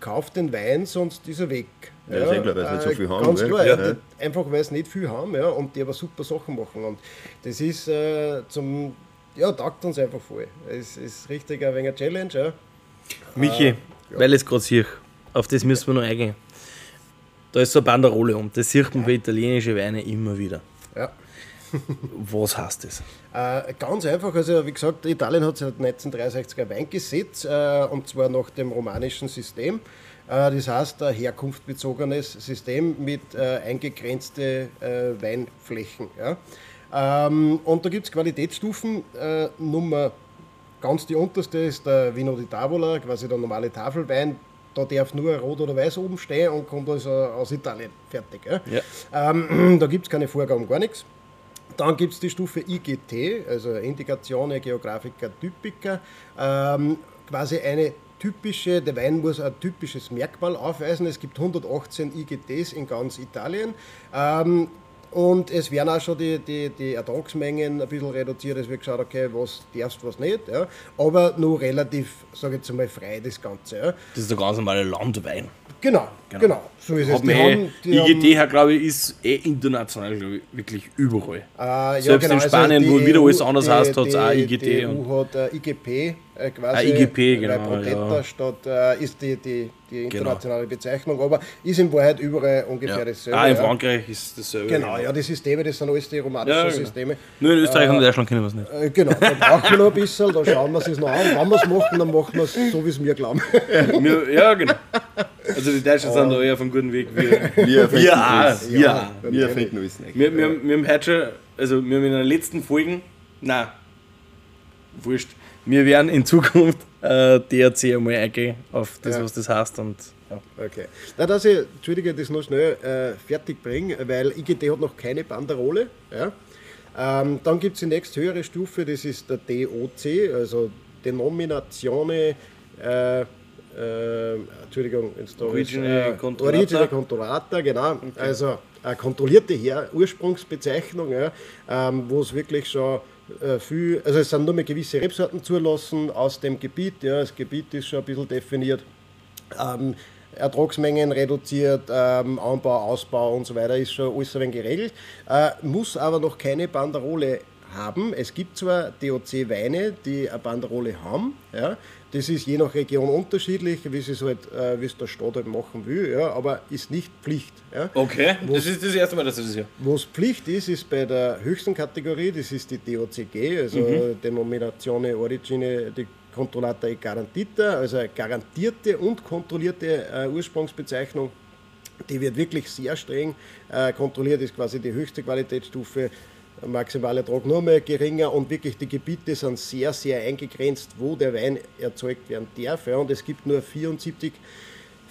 kauft den Wein, sonst ist er weg. Ja, ist eh klar, weil sie nicht so viel haben, Ganz klar, Ja. ja. einfach weil sie nicht viel haben ja, und die aber super Sachen machen. Und das ist äh, zum, ja, taugt uns einfach voll. Es ist richtig ein wenig eine Challenge. Ja. Michi, weil ich es gerade sehe, auf das müssen wir noch eingehen. Da ist so eine Banderole um. Das sieht man bei italienischen Weinen immer wieder. Ja. Was heißt das? Äh, ganz einfach, also wie gesagt, Italien hat seit 1963 ein Weingesetz äh, und zwar nach dem romanischen System. Äh, das heißt, ein herkunftsbezogenes System mit äh, eingegrenzte äh, Weinflächen. Ja. Ähm, und da gibt es Qualitätsstufen. Äh, Nummer ganz die unterste ist der Vino di Tavola, quasi der normale Tafelwein. Da darf nur Rot oder Weiß oben stehen und kommt also aus Italien. Fertig. Ja. Ja. Ähm, da gibt es keine Vorgaben, gar nichts. Dann gibt es die Stufe IGT, also Indikazione Geographica Typica. Ähm, quasi eine typische, der Wein muss ein typisches Merkmal aufweisen. Es gibt 118 IGTs in ganz Italien. Ähm, und es werden auch schon die, die, die Ertragsmengen ein bisschen reduziert. Es wird geschaut, okay, was darfst, was nicht. Ja. Aber nur relativ, sage ich jetzt einmal, frei das Ganze. Ja. Das ist der ganz normale Landwein. Genau, genau, So ist es. Hat man eh, IGT, her, glaube ich, ist eh international, glaube ich, wirklich überall. Äh, Selbst in Spanien, wo die wieder EU alles anders heißt, hat's die- auch IGT Die und- EU hat äh, IGP äh, quasi. Ah, IGP, genau, Weil Protetta ja. statt, äh, ist die, die, die internationale Bezeichnung, aber ist in Wahrheit überall ungefähr Ja. dasselbe. Ah, in ja. Frankreich ist dasselbe. Genau, ja, die Systeme, das sind alles die romanischen Ja, genau. Systeme. Nur in Österreich und Deutschland kennen wir es nicht. Äh, Genau, da brauchen wir noch ein bisschen, da schauen wir es noch an. Wenn wir es machen, dann machen wir es so, wie es mir glauben. Ja, genau. Also die Deutschen sind da eher auf einem guten Weg. Wir, Wir wir alles. Wir auch. Wir alles nicht. Wir, wir, wir haben heute schon, also wir haben in den letzten Folgen, nein, wurscht, wir werden in Zukunft äh, DRC einmal eingehen auf das, Ja. was das heißt. Und, ja. Okay. Na, dass ich, Entschuldige, das noch schnell äh, fertig bringe, weil IGT hat noch keine Banderole. Ja? Ähm, dann gibt es die nächsthöhere Stufe, das ist der DOC, also Denominazione äh, äh, Entschuldigung, ist, äh, Controllata. Origine Controllata, genau. Also eine kontrollierte Her Ursprungsbezeichnung, ja, ähm, wo es wirklich schon äh, viel, also es sind nur mehr gewisse Rebsorten zulassen aus dem Gebiet, ja, das Gebiet ist schon ein bisschen definiert. Ähm, Ertragsmengen reduziert, ähm, Anbau, Ausbau und so weiter ist schon alles ein geregelt, äh, muss aber noch keine Banderole haben. Es gibt zwar DOC-Weine, die eine Banderole haben, ja, das ist je nach Region unterschiedlich, wie es halt, äh, es der Staat halt machen will, ja, aber ist nicht Pflicht. Ja. Okay, das ist das erste Mal, dass du das hier. Was Pflicht ist, ist bei der höchsten Kategorie, das ist die DOCG, also Denominazione Origine di Controllata e Garantita, also eine garantierte und kontrollierte äh, Ursprungsbezeichnung. Die wird wirklich sehr streng äh, kontrolliert, ist quasi die höchste Qualitätsstufe. Maximale mehr geringer und wirklich die Gebiete sind sehr, sehr eingegrenzt, wo der Wein erzeugt werden darf. Ja, und es gibt nur 74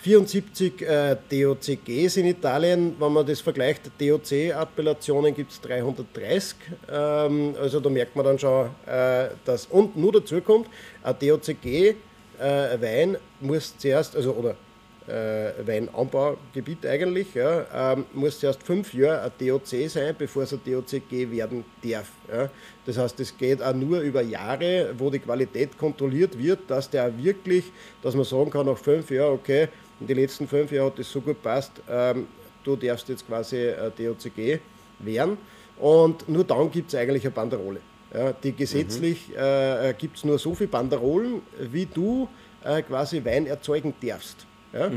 74 äh, DOCGs in Italien, wenn man das vergleicht, DOC-Appellationen gibt es 330. Ähm, also da merkt man dann schon, äh, dass. Und nur dazu kommt, ein DOCG-Wein muss zuerst, also oder äh, Weinanbaugebiet eigentlich, ja, ähm, muss zuerst fünf Jahre ein DOC sein, bevor es ein DOCG werden darf. Ja. Das heißt, es geht auch nur über Jahre, wo die Qualität kontrolliert wird, dass der wirklich, dass man sagen kann, nach fünf Jahren, okay, in den letzten fünf Jahren hat das so gut passt, ähm, du darfst jetzt quasi ein DOCG werden. Und nur dann gibt es eigentlich eine Banderole. Ja, die gesetzlich äh, gibt es nur so viele Banderolen, wie du äh, quasi Wein erzeugen darfst. Ja?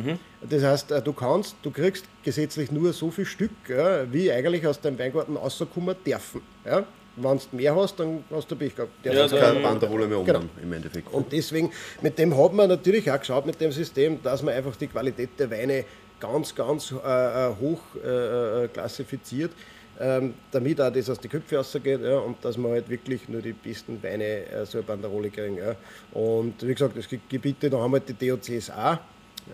Das heißt, äh, du kannst, du kriegst gesetzlich nur so viel Stück, ja, wie eigentlich aus deinem Weingarten rauskommen dürfen. Ja? Wenn du mehr hast, dann hast du Pech gehabt. Der Ja, dann- keine Banderole mehr um Genau. im Endeffekt. und deswegen, mit dem hat man natürlich auch geschaut, mit dem System, dass man einfach die Qualität der Weine ganz, ganz äh, äh, hoch äh, äh, klassifiziert, ähm, damit auch das aus den Köpfen rausgeht ja, und dass man halt wirklich nur die besten Weine äh, so eine Banderole kriegen. Ja. Und wie gesagt, es gibt Gebiete, da haben halt die DOCs auch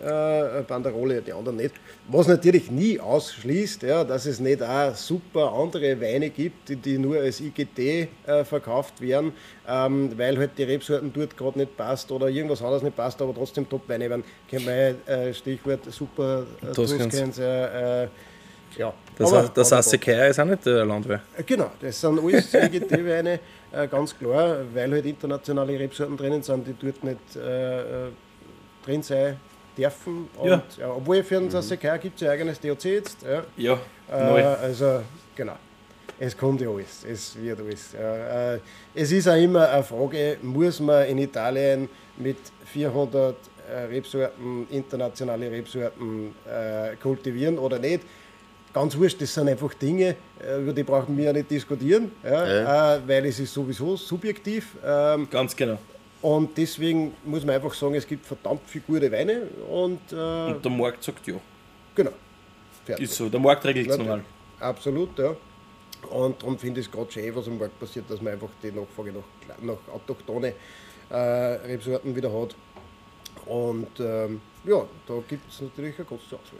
äh, Banderole, die anderen nicht. Was natürlich nie ausschließt, ja, dass es nicht auch super andere Weine gibt, die, die nur als IGT äh, verkauft werden, ähm, weil halt die Rebsorten dort gerade nicht passt oder irgendwas anderes nicht passt, aber trotzdem Top-Weine werden. Kennt man äh, Stichwort super äh. Toskans, äh, äh, ja. Das, Aber- das aber heißt, Sekaya ist auch nicht der Landwehr. äh, Genau, das sind alles IGT-Weine, äh, ganz klar, weil halt internationale Rebsorten drinnen sind, die dort nicht äh, äh, drin sein dürfen. Und, Ja. ja. obwohl für uns als SK gibt es ja eigenes DOC jetzt. Ja. Ja, Äh, also, genau. Es kommt ja alles, es wird alles. Ja. Äh, es ist auch immer eine Frage, muss man in Italien mit 400 äh, Rebsorten, internationale Rebsorten äh, kultivieren oder nicht? Ganz wurscht, das sind einfach Dinge, äh, über die brauchen wir ja nicht diskutieren, ja, Äh, weil es ist sowieso subjektiv. Ähm, Ganz genau. Und deswegen muss man einfach sagen, es gibt verdammt viele gute Weine und äh, Und der Markt sagt ja. genau. Fertig. Ist so. Der Markt regelt es normal. Absolut, ja. Und darum finde ich es gerade schön, was am Markt passiert, dass man einfach die Nachfrage nach, nach autochtone äh, Rebsorten wieder hat. Und ähm, ja, da gibt es natürlich eine große Auswahl.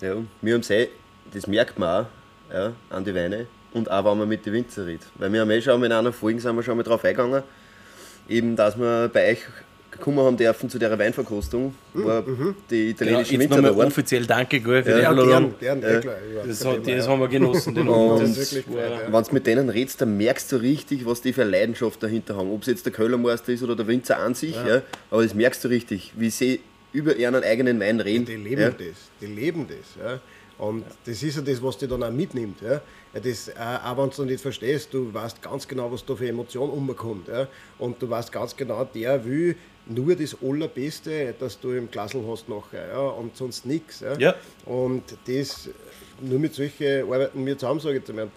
Ja, wir haben eh, das merkt man auch ja, an die Weine und auch wenn man mit den Winzer redet. Weil wir haben eh schon in einer Folge sind wir schon mal drauf eingegangen, eben, dass wir bei euch gekommen haben dürfen zu der Weinverkostung, wo die Genau, italienischen jetzt Winzer da nochmal waren. offiziell danke gell, für Ja, die Einladung. eh ja, Das, hat, das haben wir genossen, den Und- Abend. Das ist wirklich gefreut, ja. Wenn du mit denen redest, dann merkst du richtig, was die für eine Leidenschaft dahinter haben. Ob es jetzt der Kellermeister ist oder der Winzer an sich, ja. aber das merkst du richtig, wie sie über ihren eigenen Wein reden. Die leben ja. das, die leben das. Ja. Und das ist ja das, was dich dann auch mitnimmt. Ja. Ja, Das, äh, auch wenn du nicht verstehst, du weißt ganz genau, was da für Emotion umkommt. Ja. Und du weißt ganz genau, der will nur das Allerbeste, das du im Glasl hast nachher. Ja. Und sonst nichts. Ja. Ja. Und das, nur mit solchen arbeiten wir zusammen, sage ich jetzt mal.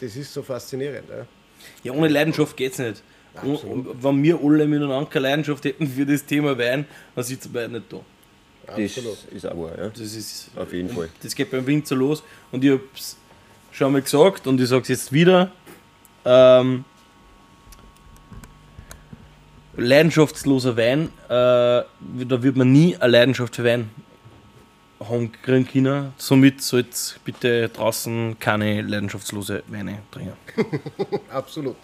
Das, ist so faszinierend. Ja. Ja, ohne Leidenschaft geht es nicht. Und, und wenn wir alle miteinander keine Leidenschaft hätten für das Thema Wein, dann sitzen wir nicht da. Das Absolut. ist auch wahr, ja. Das ist, Auf jeden Fall. Das geht beim Winzer los und ich hab's schon mal gesagt und ich sag's jetzt wieder. Ähm, leidenschaftsloser Wein, äh, da wird man nie eine Leidenschaft für Wein haben kriegen können. Somit sollt bitte draußen keine leidenschaftslose Weine trinken. Absolut.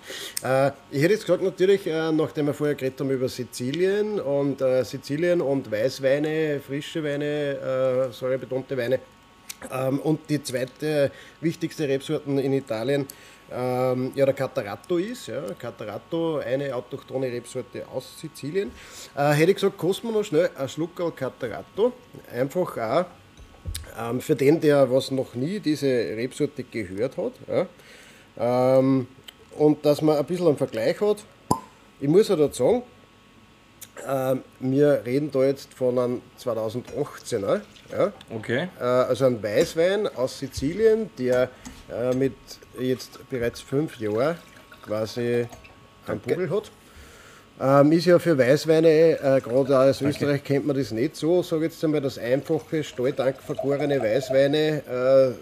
Äh, ich hätte jetzt gesagt, natürlich, äh, nachdem wir vorher geredet haben über Sizilien und äh, Sizilien und Weißweine, frische Weine, äh, säurebetonte Weine. Ähm, und die zweite wichtigste Rebsorten in Italien, ähm, ja, der Catarato ist. Ja. Catarato, eine autochthone Rebsorte aus Sizilien. Äh, hätte ich gesagt, kosten wir noch schnell ein Schluckerl Catarato. Einfach auch ähm, für den, der was noch nie diese Rebsorte gehört hat. Ja. Ähm, und dass man ein bisschen einen Vergleich hat. Ich muss ja dazu sagen, äh, wir reden da jetzt von einem 2018er. Ja? Okay. Äh, also ein Weißwein aus Sizilien, der äh, mit jetzt bereits fünf Jahren quasi einen Buckel hat. Ähm, ist ja für Weißweine, äh, gerade aus Österreich kennt man das nicht so, sage jetzt einmal, dass einfache, Stalltank vergorene Weißweine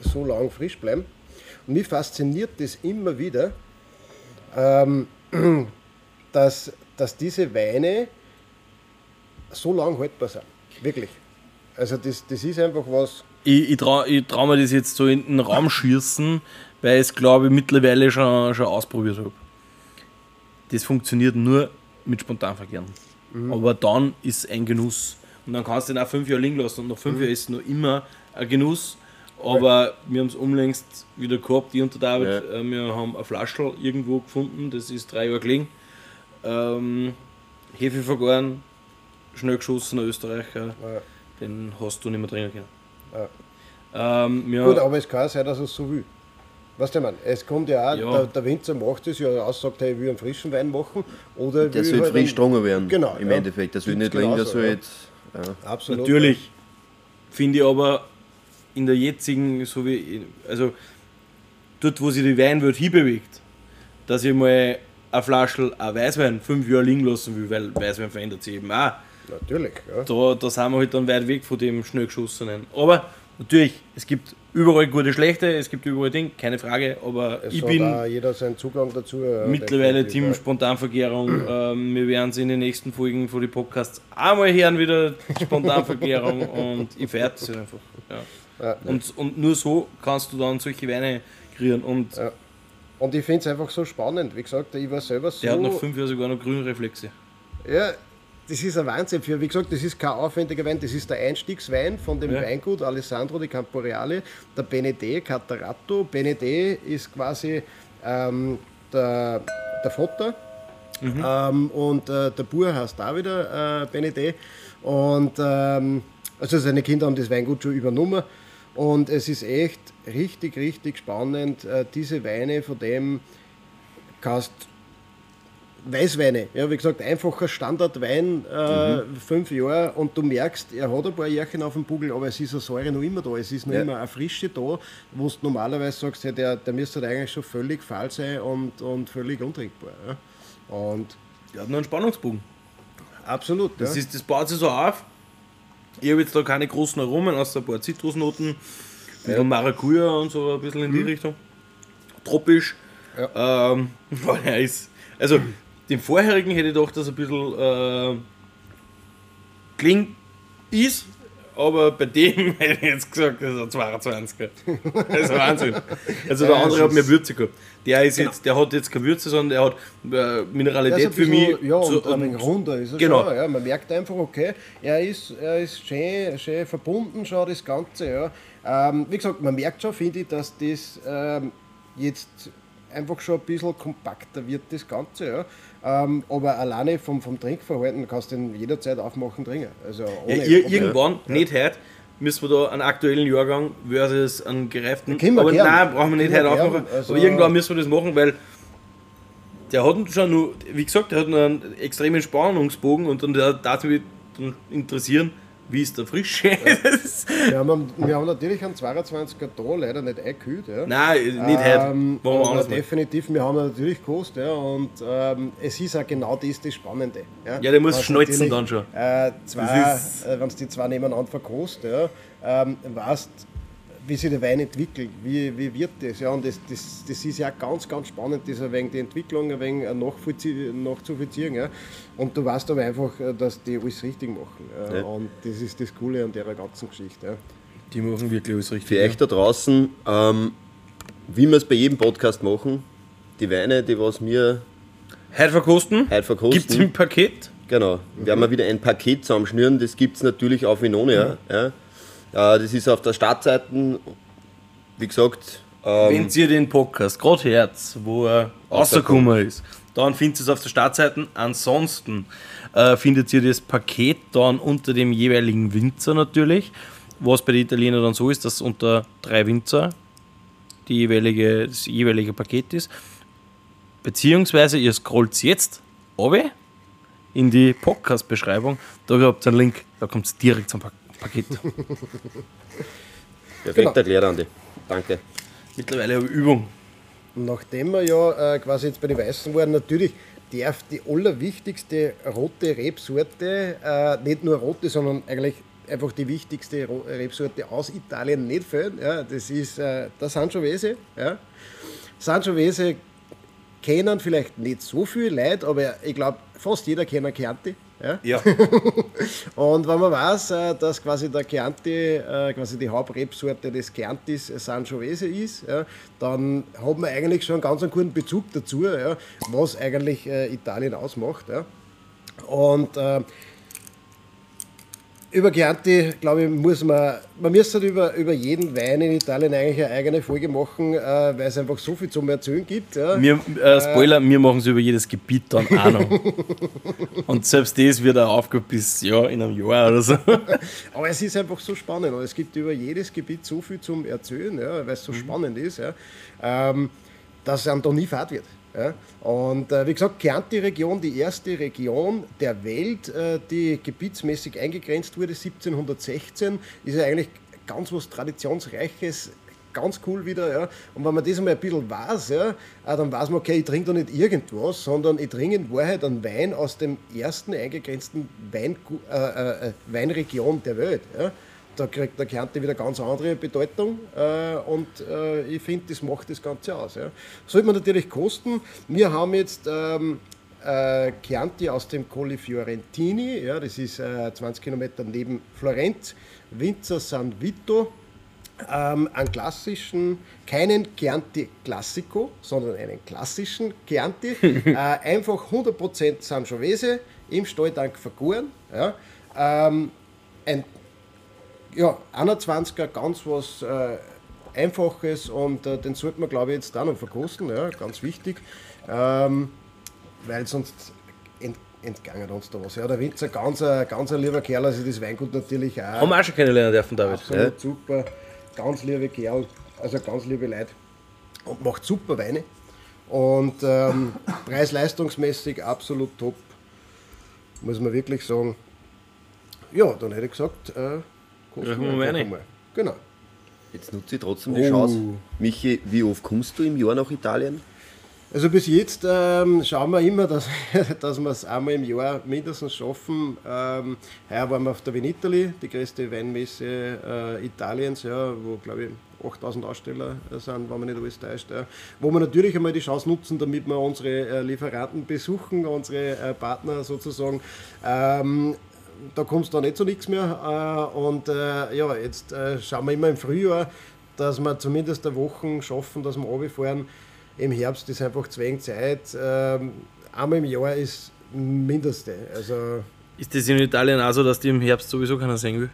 äh, so lang frisch bleiben. Und mich fasziniert das immer wieder, ähm, dass, dass diese Weine so lang haltbar sind. Wirklich. Also das, das ist einfach was. Ich, ich traue trau mir das jetzt so in den Raum schießen, weil ich es glaube ich mittlerweile schon, schon ausprobiert habe. Das funktioniert nur mit Spontanverkehren. Mhm. Aber dann ist ein Genuss. Und dann kannst du den auch fünf Jahre liegen lassen und nach fünf mhm. Jahren ist es noch immer ein Genuss. Aber ja. wir haben es unlängst wieder gehabt, ich und der David. Ja. Äh, wir haben eine Flasche irgendwo gefunden, das ist drei Jahre gelegen. Ähm, Hefe vergoren, schnell geschossen, Österreicher. Ja. Den hast du nicht mehr trinken können. Ähm, Gut, aber es kann sein, dass es so will. Weißt du, ich meine, es kommt ja auch, ja. Der, der, Winzer macht es ja aus, sagt, hey, ich will einen frischen Wein machen. Oder der soll halt frisch stronger werden. Genau. Im ja. Endeffekt. Das will nicht länger so jetzt. Ja. Absolut. Natürlich finde ich aber in der jetzigen, so wie, also dort, wo sich die Weinwelt hinbewegt, dass ich mal eine Flasche ein Weißwein fünf Jahre liegen lassen will, weil Weißwein verändert sich eben auch. Natürlich, ja. Da, da sind wir halt dann weit weg von dem schnell geschossenen. Aber natürlich, es gibt überall gute, schlechte, es gibt überall Dinge, keine Frage, aber es ich bin jeder seinen Zugang dazu. Ja, mittlerweile Team ja. Spontanverkehrung. ähm, wir werden es in den nächsten Folgen von den Podcasts einmal hören, wieder Spontanverkehrung und ich feiere es einfach. Ja. Ja, und, und nur so kannst du dann solche Weine kreieren. Und, ja. und ich finde es einfach so spannend. Wie gesagt, ich war selber so. Der hat nach fünf Jahren sogar noch grüne Reflexe. Ja, das ist ein Wahnsinn. Für, wie gesagt, das ist kein aufwendiger Wein, das ist der Einstiegswein von dem ja. Weingut Alessandro di Camporeale, der Benedè Catarato. Benedè ist quasi ähm, der, der Vater mhm. ähm, und äh, der Bur heißt da wieder äh, Benedè. Und ähm, also seine Kinder haben das Weingut schon übernommen. Und es ist echt richtig, richtig spannend, äh, diese Weine, von dem kannst Weißweine, ja, wie gesagt, einfacher Standardwein, äh, mhm. fünf Jahre und du merkst, er hat ein paar Jährchen auf dem Buckel, aber es ist eine Säure noch immer da, es ist noch ja. immer eine Frische da, wo du normalerweise sagst, ja, der, der müsste halt eigentlich schon völlig fahl sein und, und völlig untrinkbar. Ja. Und der hat noch einen Spannungsbogen. Absolut. Das, ja. ist, das baut sich so auf. Ich habe jetzt da keine großen Aromen, außer ein paar Zitrusnoten, ja. Maracuja und so ein bisschen in die mhm. Richtung. Tropisch. Ja. Ähm, er ist, also den vorherigen hätte ich gedacht, dass ein bisschen äh, klingt ist, aber bei dem hätte ich jetzt gesagt, das ist ein 22er. Das ist Wahnsinn. Also der andere hat mehr Würze gehabt. Der, ist genau. jetzt, der hat jetzt keine Würze, sondern der hat äh, Mineralität für mich. Ja, und so, ein wenig runder ist er genau. schon. Ja. Man merkt einfach, okay, er ist, er ist schön, schön verbunden schon, das Ganze. Ja. Ähm, wie gesagt, man merkt schon, finde ich, dass das ähm, jetzt einfach schon ein bisschen kompakter wird, das Ganze. Ja. Ähm, aber alleine vom, vom Trinkverhalten kannst du den jederzeit aufmachen, trinken. Also ja, irgendwann, ja. nicht heute, müssen wir da einen aktuellen Jahrgang versus einen gereiften. Aber gern. nein, brauchen wir nicht heute aufmachen. Also aber irgendwann müssen wir das machen, weil der hat schon nur, wie gesagt, der hat einen extremen Spannungsbogen und dann darf mich interessieren, wie ist der Frische? wir, haben, wir haben natürlich einen 22er da leider nicht eingekühlt. Ja. Nein, nicht ähm, heute. Aber definitiv, wir haben natürlich gekostet. Ja, und ähm, es ist auch genau das das Spannende. Ja, ja der muss schnalzen dann schon. Äh, zwei, äh, Wenn du die zwei nebeneinander verkostet, ja, ähm, weißt wie sich der Wein entwickelt, wie, wie wird das? Ja, und das, das, das ist ja ganz, ganz spannend, das ein wenig die Entwicklung ein wenig nachzuvollziehen. Ja. Und du weißt aber einfach, dass die alles richtig machen. Ja. Und das ist das Coole an der ganzen Geschichte. Ja. Die machen wirklich alles richtig. Für euch da draußen, ähm, wie wir es bei jedem Podcast machen, die Weine, die was wir Heute verkosten? heute verkosten. Gibt es im Paket? Genau. Werden wir wieder ein Paket zusammenschnüren. Das gibt es natürlich auf Vinonia. Ja. Ja, das ist auf der Startseite, wie gesagt. Ähm, Wenn ihr den Podcast gerade Herz, wo er rausgekommen ist, dann findet ihr es auf der Startseite. Ansonsten äh, findet ihr das Paket dann unter dem jeweiligen Winzer natürlich. Was bei den Italienern dann so ist, dass unter drei Winzer die jeweilige, das jeweilige Paket ist. Beziehungsweise ihr scrollt jetzt runter in die Podcast-Beschreibung. Da habt ihr einen Link, da kommt es direkt zum Pa- Paket. perfekt Genau. erklärt, Andi. Danke. Mittlerweile eine Übung. Nachdem wir ja äh, quasi jetzt bei den Weißen waren, natürlich darf die allerwichtigste rote Rebsorte, äh, nicht nur rote, sondern eigentlich einfach die wichtigste Rebsorte aus Italien nicht fehlen. Ja, das ist äh, der Sangiovese. Ja. Sangiovese kennen vielleicht nicht so viel Leute, aber ich glaube, fast jeder kennt Chianti. Ja. Ja. Und wenn man weiß, äh, dass quasi der Chianti, äh, quasi die Hauptrebsorte des Chiantis äh, Sangiovese ist, ja, dann hat man eigentlich schon einen ganz einen guten Bezug dazu, ja, was eigentlich Italien ausmacht. Ja. Und äh, über Chianti, glaube ich, muss man, man müsste halt über, über jeden Wein in Italien eigentlich eine eigene Folge machen, äh, weil es einfach so viel zum Erzählen gibt. Ja. Wir, äh, Spoiler, wir machen es über jedes Gebiet dann auch noch. Und selbst das wird auch aufgehoben bis ja, in einem Jahr oder so. Aber es ist einfach so spannend und es gibt über jedes Gebiet so viel zum Erzählen, ja, weil es so spannend ist, ja, ähm, dass einem da nie fad wird. Ja. Und äh, wie gesagt, Chianti-Region, die erste Region der Welt, äh, die gebietsmäßig eingegrenzt wurde, 1716, ist ja eigentlich ganz was Traditionsreiches, ganz cool wieder. Ja. Und wenn man das einmal ein bisschen weiß, ja, äh, dann weiß man, okay, ich trinke da nicht irgendwas, sondern ich trinke in Wahrheit einen Wein aus dem ersten eingegrenzten Wein, äh, äh, Weinregion der Welt. Ja. Da kriegt der Chianti wieder ganz andere Bedeutung äh, und äh, ich finde, das macht das Ganze aus. Ja. Sollte man natürlich kosten. Wir haben jetzt ähm, äh, Chianti aus dem Colli Fiorentini, ja, das ist äh, 20 Kilometer neben Florenz, Winzer San Vito, ähm, einen klassischen, keinen Chianti Classico, sondern einen klassischen Chianti. äh, einfach 100% Sangiovese im Stalltank vergoren. Ja. Ähm, ein ja, 21er, ganz was äh, Einfaches und äh, den sollte man, glaube ich, jetzt auch noch verkosten, ja, ganz wichtig, ähm, weil sonst ent, entgangen uns da was. Ja, der Winzer, ganz, ein- ganz ein lieber Kerl, also das Weingut natürlich auch. Haben wir auch schon kennenlernen dürfen, David. Absolut super, ganz liebe Kerl, also ganz liebe Leute und macht super Weine. Und ähm, preis-leistungsmäßig absolut top, muss man wirklich sagen. Ja, dann hätte ich gesagt, äh, kosten wir mal rein. Genau. Jetzt nutze ich trotzdem die Chance. Michi, wie oft kommst du im Jahr nach Italien? Also bis jetzt ähm, schauen wir immer, dass, dass wir es einmal im Jahr mindestens schaffen. Ähm, heuer waren wir auf der Vinitali, die größte Weinmesse äh, Italiens, ja, wo glaube ich 8000 Aussteller sind, wenn man nicht alles täuscht. Ja. Wo wir natürlich einmal die Chance nutzen, damit wir unsere äh, Lieferanten besuchen, unsere äh, Partner sozusagen. Ähm, da kommst du nicht so nichts mehr. Äh, und äh, ja, jetzt äh, schauen wir immer im Frühjahr, dass wir zumindest eine Woche schaffen, dass wir runterfahren. Im Herbst ist einfach zu wenig Zeit. Ähm, einmal im Jahr ist Mindeste. Also Ist das in Italien auch so, dass die im Herbst sowieso keiner sehen will?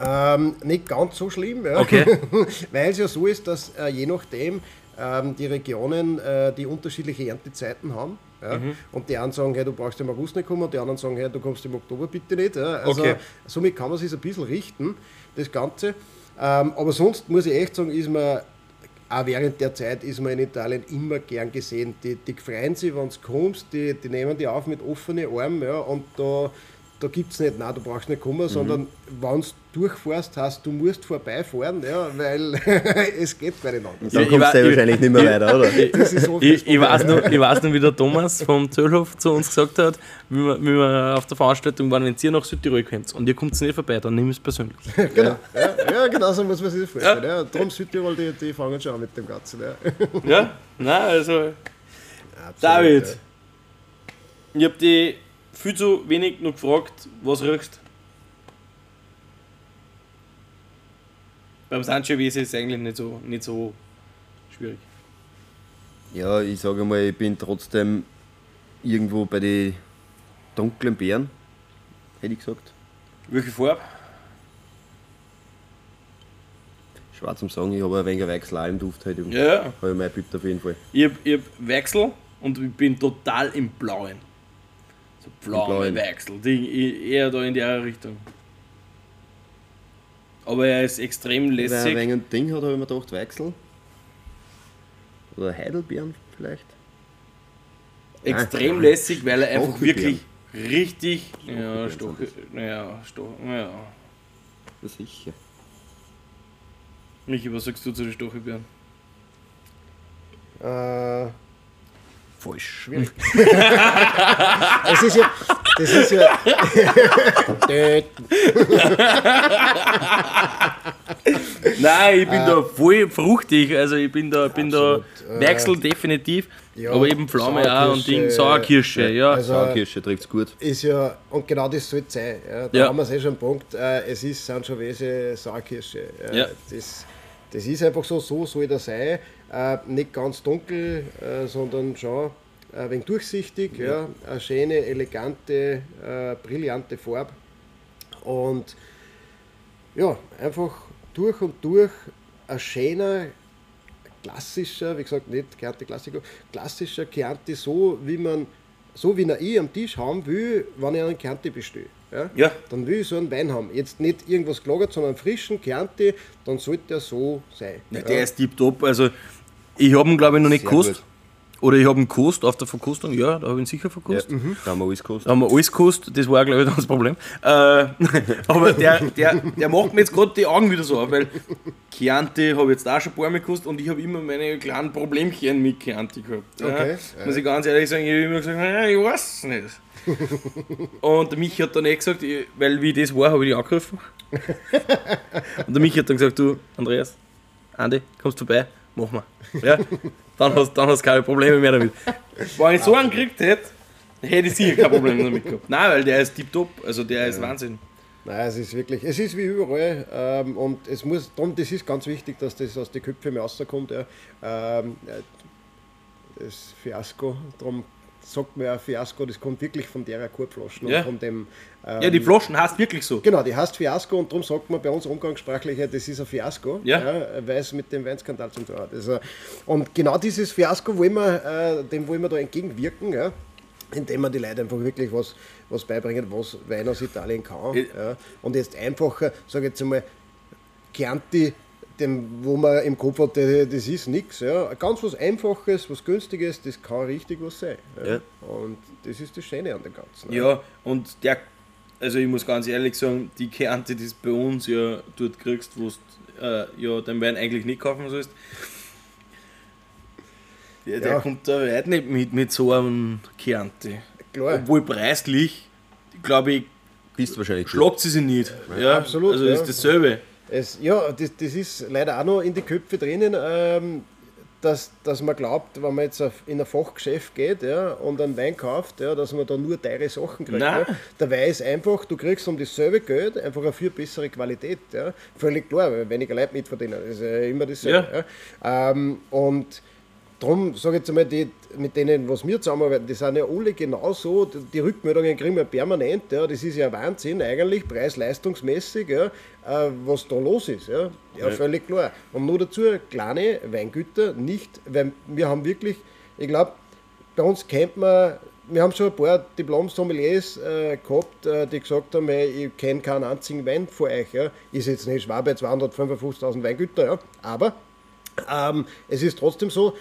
ähm, nicht ganz so schlimm, ja. Okay. weil es ja so ist, dass je nachdem ähm, die Regionen die unterschiedliche Erntezeiten haben. Ja? Und die einen sagen, hey, du brauchst im August nicht kommen, und die anderen sagen, hey, du kommst im Oktober bitte nicht. Ja? Also Okay. somit kann man sich ein bisschen richten, das Ganze. Ähm, aber sonst muss ich echt sagen, ist man auch während der Zeit ist man in Italien immer gern gesehen. Die, die freuen sich, wenn du kommst, die, die nehmen dich auf mit offenen Armen ja, und da, da gibt es nicht, nein, du brauchst nicht kommen, sondern wenn du durchfährst, hast du musst vorbeifahren, ja, weil es geht bei den anderen. Dann ich kommst du ja ich- wahrscheinlich nicht mehr weiter, oder? Ich, ich, weiß noch, ich weiß noch, wie der Thomas vom Zöllhof zu uns gesagt hat, wie wir, wie wir auf der Veranstaltung waren, wenn ihr nach Südtirol kommt und ihr kommt nicht vorbei, dann nimm es persönlich. Genau, ja, ja, genau so muss man sich das vorstellen. Ja. Darum Südtirol, die, die fangen schon an mit dem Ganzen. Ja. Ja? Nein, also. Absolut, David, ich habe dich viel zu wenig noch gefragt, was riechst Beim Sangiovese ist es eigentlich nicht so, nicht so schwierig. Ja, ich sage mal, ich bin trotzdem irgendwo bei den dunklen Beeren, hätte ich gesagt. Welche Farbe? Schwer zum Sagen, ich habe ein wenig Weichsel im Duft heute. Ja. Habe ich mein Bild auf jeden Fall. Ich hab, ich hab Wechsel und ich bin total im Blauen. So. Wechsel, die, ich- eher da in der Richtung. Aber er ist extrem lässig. wenig ein Ding hat, habe ich mir gedacht, Weichsel. Oder Heidelbeeren vielleicht. Extrem Ah, lässig, weil er einfach wirklich richtig. Ja, Stoche. Naja, Stoche. Ja. Ja, sicher. Michi, was sagst du zu den Stochelbeeren? Äh, Falsch. schwierig. es ist ja. Das ist ja. Nein, ich bin da voll fruchtig, also ich bin da, bin da Absolut, äh, Wechsel definitiv, Ja, aber eben Pflaume auch und Ding, Sauerkirsche, Sauerkirsche, ja. also- Sauerkirsche trifft es gut. ist ja, und genau das soll es sein. Ja, da Ja. haben wir es eh schon am Punkt. Äh, es ist Sangiovese Sauerkirsche. Äh, Ja. das, das ist einfach so, so soll das sein. Äh, nicht ganz dunkel, äh, sondern schon ein wenig durchsichtig. Ja. Eine schöne, elegante, äh, brillante Farbe. Und ja, einfach durch und durch ein schöner, klassischer, wie gesagt, nicht Chianti Classico, klassischer Chianti, so wie man, so wie ihn ich am Tisch haben will, wenn ich einen Chianti bestelle. Ja? Ja. Dann will ich so einen Wein haben. Jetzt nicht irgendwas gelagert, sondern einen frischen Chianti, dann sollte er so sein. Ja, der ist tiptop. Also, ich habe ihn, glaube ich, noch nicht gekostet. Oder ich habe ihn gekostet auf der Verkostung. Ja, da habe ich ihn sicher Ja, verkostet. Da haben wir alles gekostet. Da haben wir alles gekostet. Das war, glaube ich, das Problem. Äh, aber der, der, der macht mir jetzt gerade die Augen wieder so auf, weil Chianti habe ich jetzt auch schon ein paar Mal gekostet und ich habe immer meine kleinen Problemchen mit Chianti gehabt. Okay, Ja. Muss ich ganz ehrlich sagen, ich habe immer gesagt, "Nein, ich weiß es nicht. Und der Michi hat dann eh gesagt, weil wie das war, habe ich dich angerufen. Und der Michi hat dann gesagt, du, Andreas, Andi, kommst du vorbei? Mach mal. Ja? Dann hast dann hast du keine Probleme mehr damit. Wenn ich so einen gekriegt hätte, hätte ich sicher kein Problem damit gehabt. Nein, weil der ist tiptop, also der ist Wahnsinn. Nein, es ist wirklich, es ist wie überall ähm, und es muss, darum, das ist ganz wichtig, dass das aus den Köpfen mehr rauskommt. Ja. Ähm, äh, das Fiasko, darum sagt man ja Fiasko, das kommt wirklich von der Kurbflaschen Ja. und von dem. Ähm, Ja, die Flaschen heißt wirklich so. Genau, die heißt Fiasko und darum sagt man bei uns umgangssprachlich, ja, das ist ein Fiasko, Ja. weil es mit dem Weinskandal zu tun hat. Also, und genau dieses Fiasko wollen wir, äh, dem wollen wir da entgegenwirken, ja, indem wir die Leute einfach wirklich was, was beibringen, was Wein aus Italien kann. Ja. Und jetzt einfacher, sage ich jetzt einmal, Chianti, dem, wo man im Kopf hat, das ist nichts. Ja. Ganz was Einfaches, was Günstiges, das kann richtig was sein. Ja. Ja. Und das ist das Schöne an dem Ganzen. Ja, und der, also ich muss ganz ehrlich sagen, die Chianti, die du bei uns ja dort kriegst, wo du äh, ja den Wein eigentlich nicht kaufen sollst, der, der Ja. kommt da weit nicht mit, mit so einem Chianti. Klar. Obwohl preislich, glaube ich, Bist wahrscheinlich schlagt sie sich nicht. Ja, absolut, Also ja. ist dasselbe. Es, ja, das, das ist leider auch noch in die Köpfe drinnen, ähm, dass, dass man glaubt, wenn man jetzt auf, in ein Fachgeschäft geht ja, und einen Wein kauft, ja, dass man da nur teure Sachen kriegt. Ja. Der Wein ist einfach, du kriegst um dasselbe Geld einfach eine viel bessere Qualität. Ja. Völlig klar, weil weniger Leute mitverdienen. Das ist ja immer dasselbe. Ja. Ähm, und Darum sage ich jetzt einmal, die, mit denen, was wir zusammenarbeiten, die sind ja alle genauso. Die, die Rückmeldungen kriegen wir permanent. Ja. Das ist ja Wahnsinn eigentlich, preis-leistungsmäßig, ja, äh, was da los ist. Ja. Ja, völlig klar. Und nur dazu kleine Weingüter, nicht, weil wir haben wirklich, ich glaube, bei uns kennt man, wir haben schon ein paar Diplom-Sommeliers äh, gehabt, äh, die gesagt haben, hey, ich kenne keinen einzigen Wein von euch. Ja. Ist jetzt nicht schwer bei 255.000 Weingüter, ja. aber ähm, es ist trotzdem so,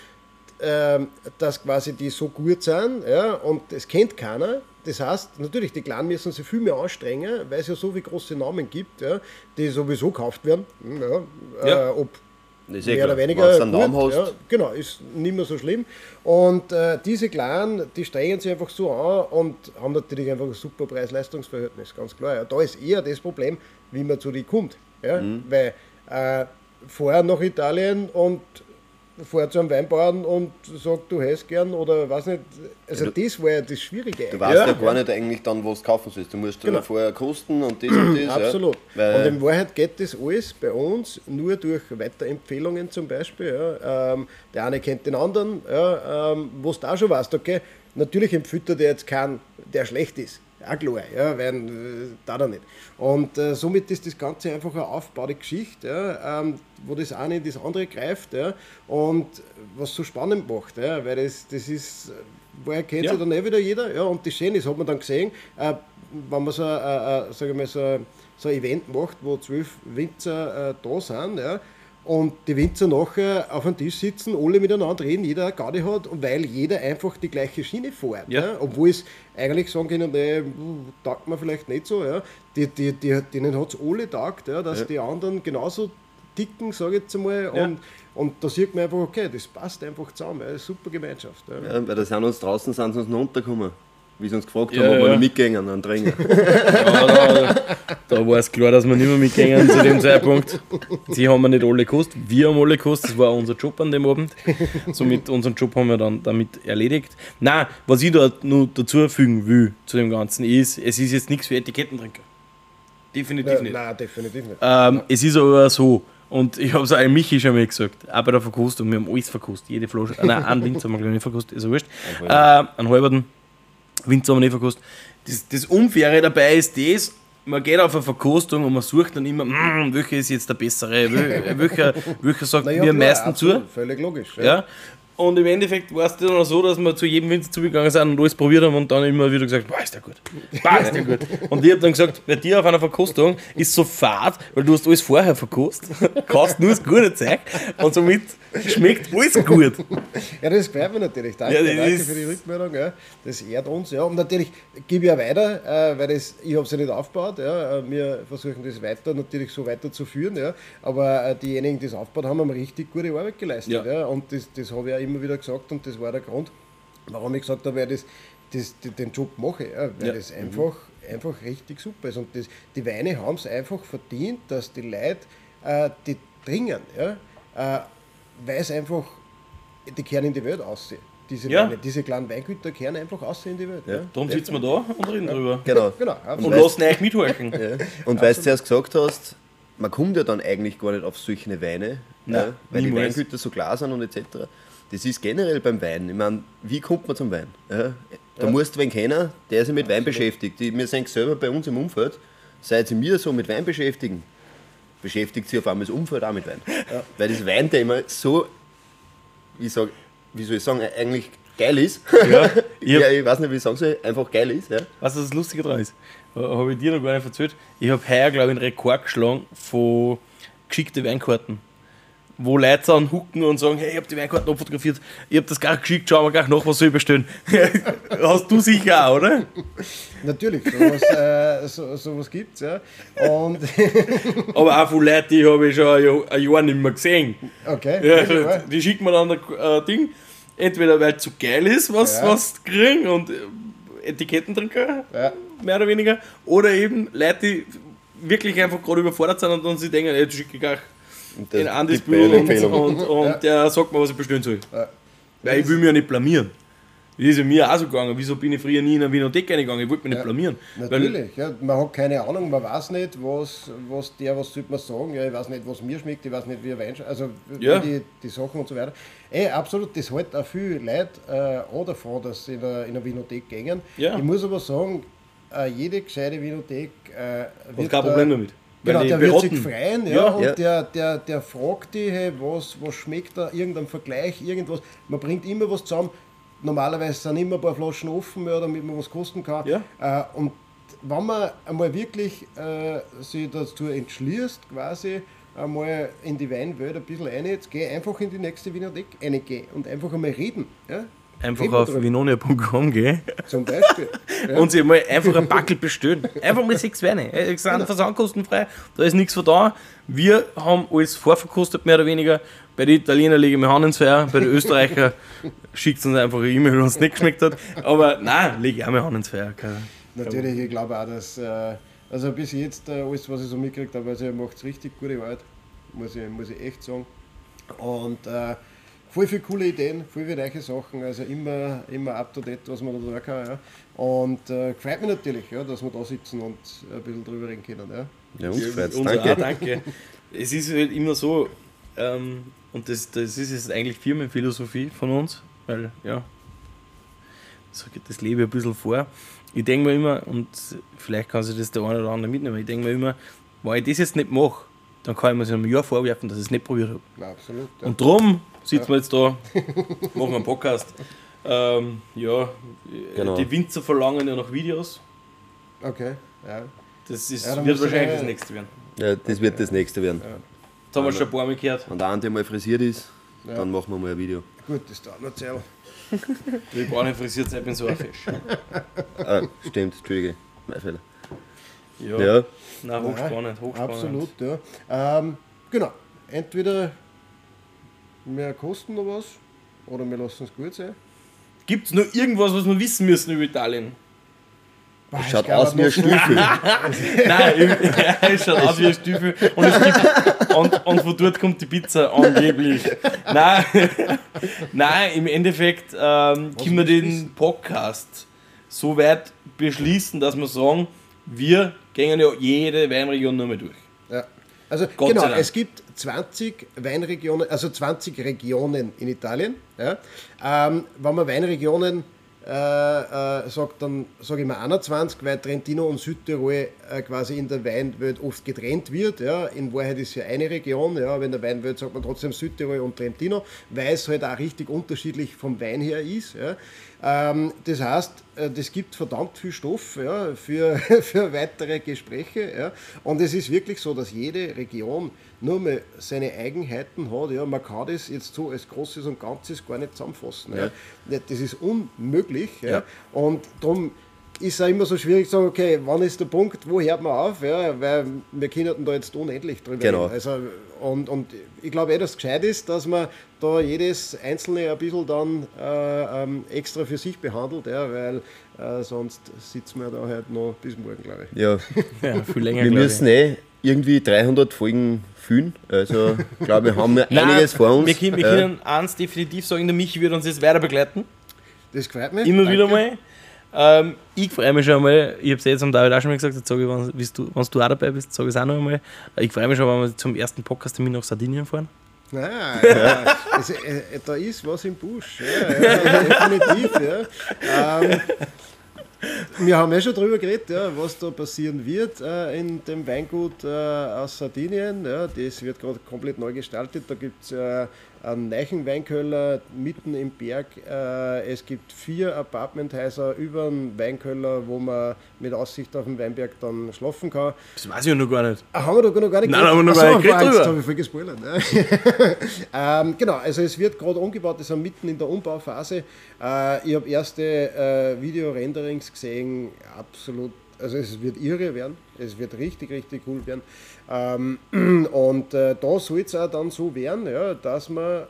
ähm, dass quasi die so gut sind ja, und es kennt keiner. Das heißt, natürlich, die Kleinen müssen sich viel mehr anstrengen, weil es ja so viele große Namen gibt, ja, die sowieso gekauft werden. Hm, Ja, Ja. Äh, ob ist eh mehr klar. oder weniger einen gut, Namen hast, ja, genau, ist nicht mehr so schlimm. Und äh, diese Kleinen, die strengen sich einfach so an und haben natürlich einfach ein super Preis-Leistungs-Verhältnis, ganz klar. Ja. Da ist eher das Problem, wie man zu denen kommt. Ja? Mhm. Weil äh, vorher nach Italien und fahre zu einem Weinbauern und sagt, du hast gern oder weiß nicht. Also das war ja das Schwierige. Du weißt ja, gar nicht eigentlich dann, was du kaufen sollst. Du musst genau. vorher kosten und das und das. Absolut. Ja. Und in Wahrheit geht das alles bei uns nur durch Weiterempfehlungen zum Beispiel. Ja. Ähm, der eine kennt den anderen, ja, ähm, wo du auch schon weißt, okay, natürlich empfiehlt er dir jetzt keinen, der schlecht ist auch klar, ja, weil äh, da da nicht. Und äh, somit ist das Ganze einfach eine aufgebaute Geschichte, ja, ähm, wo das eine in das andere greift ja, und was so spannend macht, ja, weil das, das ist, woher kennt ja. sich dann eh wieder jeder, ja, und das Schöne ist, hat man dann gesehen, äh, wenn man so, äh, äh, mal, so, so ein Event macht, wo zwölf Winzer äh, da sind, ja, und die Winzer nachher auf einem Tisch sitzen, alle miteinander reden, jeder eine Garde hat, weil jeder einfach die gleiche Schiene fährt. Ja. Ja? Obwohl es eigentlich sagen können, nee, taugt man vielleicht nicht so. Ja? Die, die, die, denen hat es alle taugt, ja? dass ja. die anderen genauso dicken, sage ich jetzt einmal. Und, und da sieht man einfach, okay, das passt einfach zusammen. Ja? Super Gemeinschaft. Ja. ja, weil da sind uns draußen sind sie uns noch runtergekommen wie sie uns gefragt ja, haben, ob ja. wir mitgehen an Drängen. Ja, da, da war es klar, dass wir nicht mehr mitgehen zu dem Zeitpunkt. Sie haben wir nicht alle gekostet, wir haben alle gekostet, das war unser Job an dem Abend. Somit unseren Job haben wir dann damit erledigt. Nein, was ich da nur dazu fügen will zu dem Ganzen ist, es ist jetzt nichts für Etikettentrinker. Definitiv nein, nicht. Nein, definitiv nicht. Ähm, es ist aber so, und ich habe es auch Michi schon mal gesagt, auch bei der Verkostung, wir haben alles verkostet, jede Flasche, nein, einen Winz haben wir glaube ich nicht verkostet, ist ja wurscht. Äh, einen halberten Winzer haben wir nicht verkostet. Das, das Unfaire dabei ist das, man geht auf eine Verkostung und man sucht dann immer, mm, welcher ist jetzt der bessere, welcher, welcher sagt naja, mir am meisten zu. Völlig logisch. Ja. ja. Und im Endeffekt war es dann auch so, dass wir zu jedem Winzer zugegangen sind und alles probiert haben und dann immer wieder gesagt, boah, ist der gut, boah, ist der gut. Und ich habe dann gesagt, bei dir auf einer Verkostung ist so fad, weil du hast alles vorher verkostet, kaufst nur das gute Zeug und somit schmeckt alles gut. Ja, das freut mich natürlich. Danke, ja, danke für die Rückmeldung. Ja. Das ehrt uns. Ja. Und natürlich gebe ich ja weiter, äh, weil das, ich habe es ja nicht aufgebaut. Ja. Äh, wir versuchen das weiter natürlich so weiterzuführen. Ja. Aber äh, diejenigen, die es aufgebaut haben, haben richtig gute Arbeit geleistet. Ja. ja. Und das, das habe ich ja immer wieder gesagt und das war der Grund, warum ich gesagt habe, weil das, das, den Job mache. Ja. Weil ja. das einfach, mhm. einfach richtig super ist. Und das, die Weine haben es einfach verdient, dass die Leute äh, die dringen. Ja. Äh, weil es einfach, die kehren in die Welt aussehen. Diese, ja. Weine, diese kleinen Weingüter kehren einfach aussehen in die Welt. Ja. Ja. Darum sitzen wir da und reden drüber. Genau. genau und lassen euch mithorchen. Ja. Und weil du zuerst gesagt hast, man kommt ja dann eigentlich gar nicht auf solche Weine, Nein, weil niemals. die Weingüter so klar sind und etc. Das ist generell beim Wein. Ich meine, wie kommt man zum Wein? Ja, da ja. musst du wen kennen, der sich mit Wein beschäftigt. Wir sind selber bei uns im Umfeld, seit sie mir so mit Wein beschäftigen, beschäftigt sich auf einmal das Umfeld auch mit Wein. Ja. Weil das Weinthema so, wie, sag, wie soll ich sagen, eigentlich geil ist. Ja, ich, ja, ich weiß nicht, wie ich sagen soll, einfach geil ist. Ja. Weißt du, was das Lustige daran ist? Habe ich dir noch gar nicht erzählt. Ich habe heuer, glaube ich, einen Rekord geschlagen von geschickten Weinkarten wo Leute dann hucken und sagen, hey, ich habe die Weinkarten abfotografiert, ich habe das gar geschickt, schauen wir gleich nach, was soll ich bestellen. Hast du sicher auch, oder? Natürlich, sowas, äh, so, sowas gibt es, ja. Und Aber auch von Leuten, die habe ich schon ein Jahr, ein Jahr nicht mehr gesehen. Okay. Ja, die schicken mir dann ein äh, Ding, entweder weil es zu geil ist, was, ja. was kriegen und äh, Etiketten drin ja. mehr oder weniger, oder eben Leute, die wirklich einfach gerade überfordert sind und dann sich denken, ey, du schickst gleich in Andis Büro und, und, und ja. der sagt mir, was ich bestellen soll. Ja. Weil ich will mich ja nicht blamieren. Das ist ja mir auch so gegangen. Wieso bin ich früher nie in eine Winothek reingegangen? Ich wollte mich nicht blamieren. Natürlich, ja, man hat keine Ahnung, man weiß nicht, was, was der, was sollte man sagen. Ja, ich weiß nicht, was mir schmeckt, ich weiß nicht, wie er Wein Also ja. die, die Sachen und so weiter. Ey, absolut, das hält auch viele Leute äh, auch davon, dass sie in eine, in eine Winothek gehen. Ja. Ich muss aber sagen, äh, jede gescheite Winothek äh, wird. kein Problem damit. Genau, der wird sich freuen, ja, ja und ja. Der, der, der fragt dich, hey, was, was schmeckt da, irgendein Vergleich, irgendwas. Man bringt immer was zusammen. Normalerweise sind immer ein paar Flaschen offen, ja, damit man was kosten kann. Ja. Äh, und wenn man einmal wirklich äh, sich dazu entschließt, quasi einmal in die Weinwelt ein bisschen rein, jetzt geh einfach in die nächste Winothek reingehen und einfach einmal reden. Ja? Einfach auf vinonia.com gehen. Zum Beispiel. Ja. Und sich mal einfach ein Backel bestellen. Einfach mal sechs Weine. Es sind genau. versandkostenfrei, da ist nichts von da. Wir haben alles vorverkostet, mehr oder weniger. Bei den Italienern lege ich mir Hand ins Feuer, bei den Österreichern schickt es uns einfach eine E-Mail, wenn es nicht geschmeckt hat. Aber nein, lege ich auch meine Hand ins Feuer. Natürlich, ich glaube auch, dass. Äh, also bis jetzt, äh, alles, was ich so mitgekriegt habe, also er macht es richtig gute Arbeit, muss ich, muss ich echt sagen. Und äh, voll viele coole Ideen, voll viele neue Sachen, also immer, immer up to date, was man da tun kann. Ja. Und äh, freut mich natürlich, ja, dass wir da sitzen und ein bisschen drüber reden können. Ja. Ja, uns freut's. Unser- Danke. Danke. Es ist halt immer so, ähm, und das, das ist jetzt eigentlich Firmenphilosophie von uns, weil, ja, so geht das Leben ein bisschen vor. Ich denke mir immer, und vielleicht kann sich das der eine oder andere mitnehmen, ich denke mir immer, wenn ich das jetzt nicht mache, dann kann ich mir so einem Jahr vorwerfen, dass ich es nicht probiert habe. Na, absolut. Ja. Und darum sitzen wir jetzt da, machen einen Podcast. Ähm, ja, Genau. die Winzer verlangen ja nach Videos. Okay, ja. Das ist, Ja, wird wahrscheinlich ja- das nächste werden. Ja, das wird das nächste werden. Das haben wir schon ein paar Mal gehört. Wenn der eine mal frisiert ist, Ja. dann machen wir mal ein Video. Gut, das dauert noch Zeit. Ich brauche nicht frisiert sein, ich bin so ein Fisch. Ah, stimmt, Entschuldige. Mein Fehler. Ja, Ja, Nein, hochspannend, hochspannend. Absolut, ja. Ähm, genau, entweder wir kosten noch was oder wir lassen es gut sein. Gibt es noch irgendwas, was wir wissen müssen über Italien? Boah, ich schaut aus wie ein Stiefel. Nein, ich- ja, es schaut aus wie ein Stiefel und, es gibt, und, und von dort kommt die Pizza angeblich. Nein, nein im Endeffekt ähm, können wir den Podcast so weit beschließen, dass wir sagen, wir gehen ja jede Weinregion nur mal durch. Ja. Also Gott genau, sei Dank. es gibt 20 Weinregionen, also 20 Regionen in Italien. Ja. Ähm, wenn man Weinregionen äh, äh, sagt, dann sage ich mal 21, weil Trentino und Südtirol äh, quasi in der Weinwelt oft getrennt wird. Ja. In Wahrheit ist ja eine Region, ja, aber in der Weinwelt sagt man trotzdem Südtirol und Trentino, weil es halt auch richtig unterschiedlich vom Wein her ist. Ja. Ähm, das heißt, äh, das gibt verdammt viel Stoff ja, für, für weitere Gespräche. Ja. Und es ist wirklich so, dass jede Region nur mal seine Eigenheiten hat. Ja. Man kann das jetzt so als Großes und Ganzes gar nicht zusammenfassen. Ja. Das ist unmöglich. Und darum ist auch immer so schwierig zu sagen, okay, wann ist der Punkt, wo hört man auf? Ja, weil wir können da jetzt unendlich drüber Genau. reden. Also, und, und ich glaube eh, dass es gescheit ist, dass man da jedes Einzelne ein bisschen dann äh, ähm, extra für sich behandelt, ja, weil äh, sonst sitzen wir da halt noch bis morgen, glaube ich. ja. Ja, viel länger. Wir ich. müssen eh irgendwie 300 Folgen fühlen. Also, ich glaube, wir haben Nein, einiges vor uns. Wir, können- wir Äh, können eins definitiv sagen, der Michi wird uns jetzt weiter begleiten. Das gefällt mir. Immer Danke. wieder mal. Ähm, ich freue mich schon mal, ich habe es jetzt am David auch schon mal gesagt, jetzt sage ich, wenn du, wenn du auch dabei bist, sage ich es auch noch einmal. Ich freue mich schon, wenn wir zum ersten Podcast-Termin nach Sardinien fahren. Ja, ja. Es, äh, da ist was im Busch. Ja, ja, definitiv. Ja. Ähm, wir haben ja schon darüber geredet, ja, was da passieren wird äh, in dem Weingut äh, aus Sardinien. Ja, das wird gerade komplett neu gestaltet. Da gibt es äh, einen neuen Weinkeller mitten im Berg. Äh, es gibt vier Apartmenthäuser über den Weinkeller, wo man mit Aussicht auf den Weinberg dann schlafen kann. Das weiß ich noch gar nicht. Ah, haben wir da noch gar nicht Nein, haben wir noch gar nicht geredet habe ich voll gespoilert. Ne? ähm, genau, also es wird gerade umgebaut, wir sind mitten in der Umbauphase. Äh, ich habe erste äh, Video-Renderings gesehen, absolut, also es wird irre werden, es wird richtig, richtig cool werden. Ähm, und äh, da soll es auch dann so werden, ja, dass man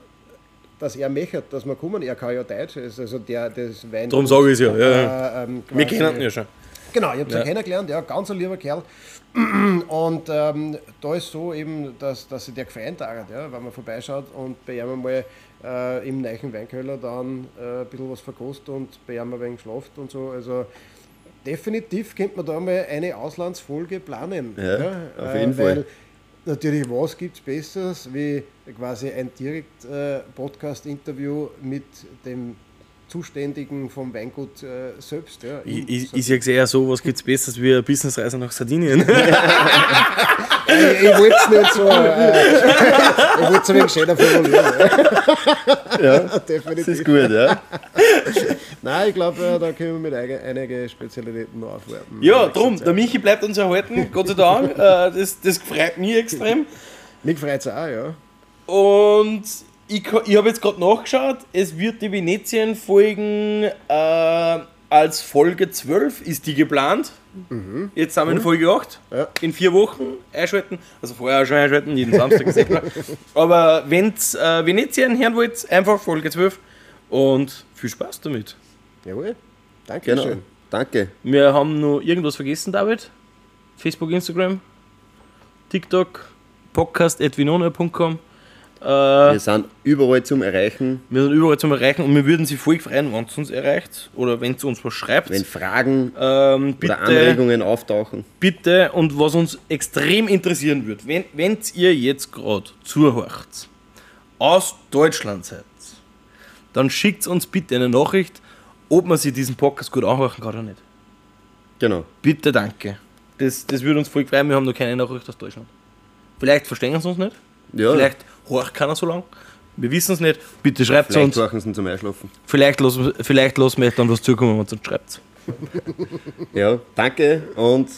dass er möchte, dass wir kommen, er kann ja Deutsch, also der das Wein. Darum sage ich es ja. Äh, ähm, Wir kennen ihn ja schon. Genau, ich habe ihn Ja. kennengelernt, ja, ganz ein lieber Kerl. Und ähm, da ist so eben, dass, dass sich der gefreut hat, ja, wenn man vorbeischaut und bei ihm mal äh, im neuen Weinkeller dann äh, ein bisschen was verkostet und bei ihm ein wenig geschlafen und so. Also definitiv könnte man da mal eine Auslandsfolge planen. Ja, auf jeden weil Fall. Natürlich, was gibt es Besseres wie quasi ein Direkt-Podcast-Interview mit dem Zuständigen vom Weingut äh, selbst. Ja, Ich, ich, ich sage eher so, was gibt es Besseres wie eine Businessreise nach Sardinien? Ich, ich wollte es nicht so, äh, ich wollte es ein wenig schöner formulieren. Ja. Das Definitiv. ist gut, ja. Nein, ich glaube, äh, da können wir mit eige- einige Spezialitäten noch aufwerten. ja, drum, der Michi bleibt uns erhalten, Gott sei Dank. Äh, das, das freut mich extrem. Mich freut es auch, ja. Und ich, ich habe jetzt gerade nachgeschaut, es wird die Venetien-Folgen äh, als Folge 12 ist die geplant. Jetzt sind wir in Folge 8. Ja. In vier Wochen einschalten. Also vorher schon einschalten, jeden Samstag. Aber wenn ihr äh, Venetien hören wollt, einfach Folge 12. Und viel Spaß damit. Jawohl. Danke Genau. schön. Danke. Wir haben noch irgendwas vergessen, David. Facebook, Instagram, TikTok, podcast.vinona.com. Äh, Wir sind überall zum Erreichen. wir sind überall zum Erreichen und wir würden sie voll freuen, wenn es uns erreicht oder wenn ihr uns was schreibt. Wenn Fragen ähm, bitte, oder Anregungen auftauchen. bitte und was uns extrem interessieren wird, wenn, wenn ihr jetzt gerade zuhört, aus Deutschland seid, dann schickt uns bitte eine Nachricht, ob man sich diesen Podcast gut anhören kann oder nicht. Genau. Bitte, danke. Das, das würde uns voll freuen, wir haben noch keine Nachricht aus Deutschland. Vielleicht verstehen sie uns nicht, Ja, vielleicht horcht keiner so lang. Wir wissen es nicht. Bitte schreibt es vielleicht uns. sie ihn zum Einschlafen. Vielleicht lassen, vielleicht lassen wir euch dann was zukommen, wenn ihr uns schreibt. Ja, danke und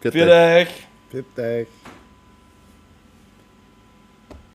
Für euch. Bitte.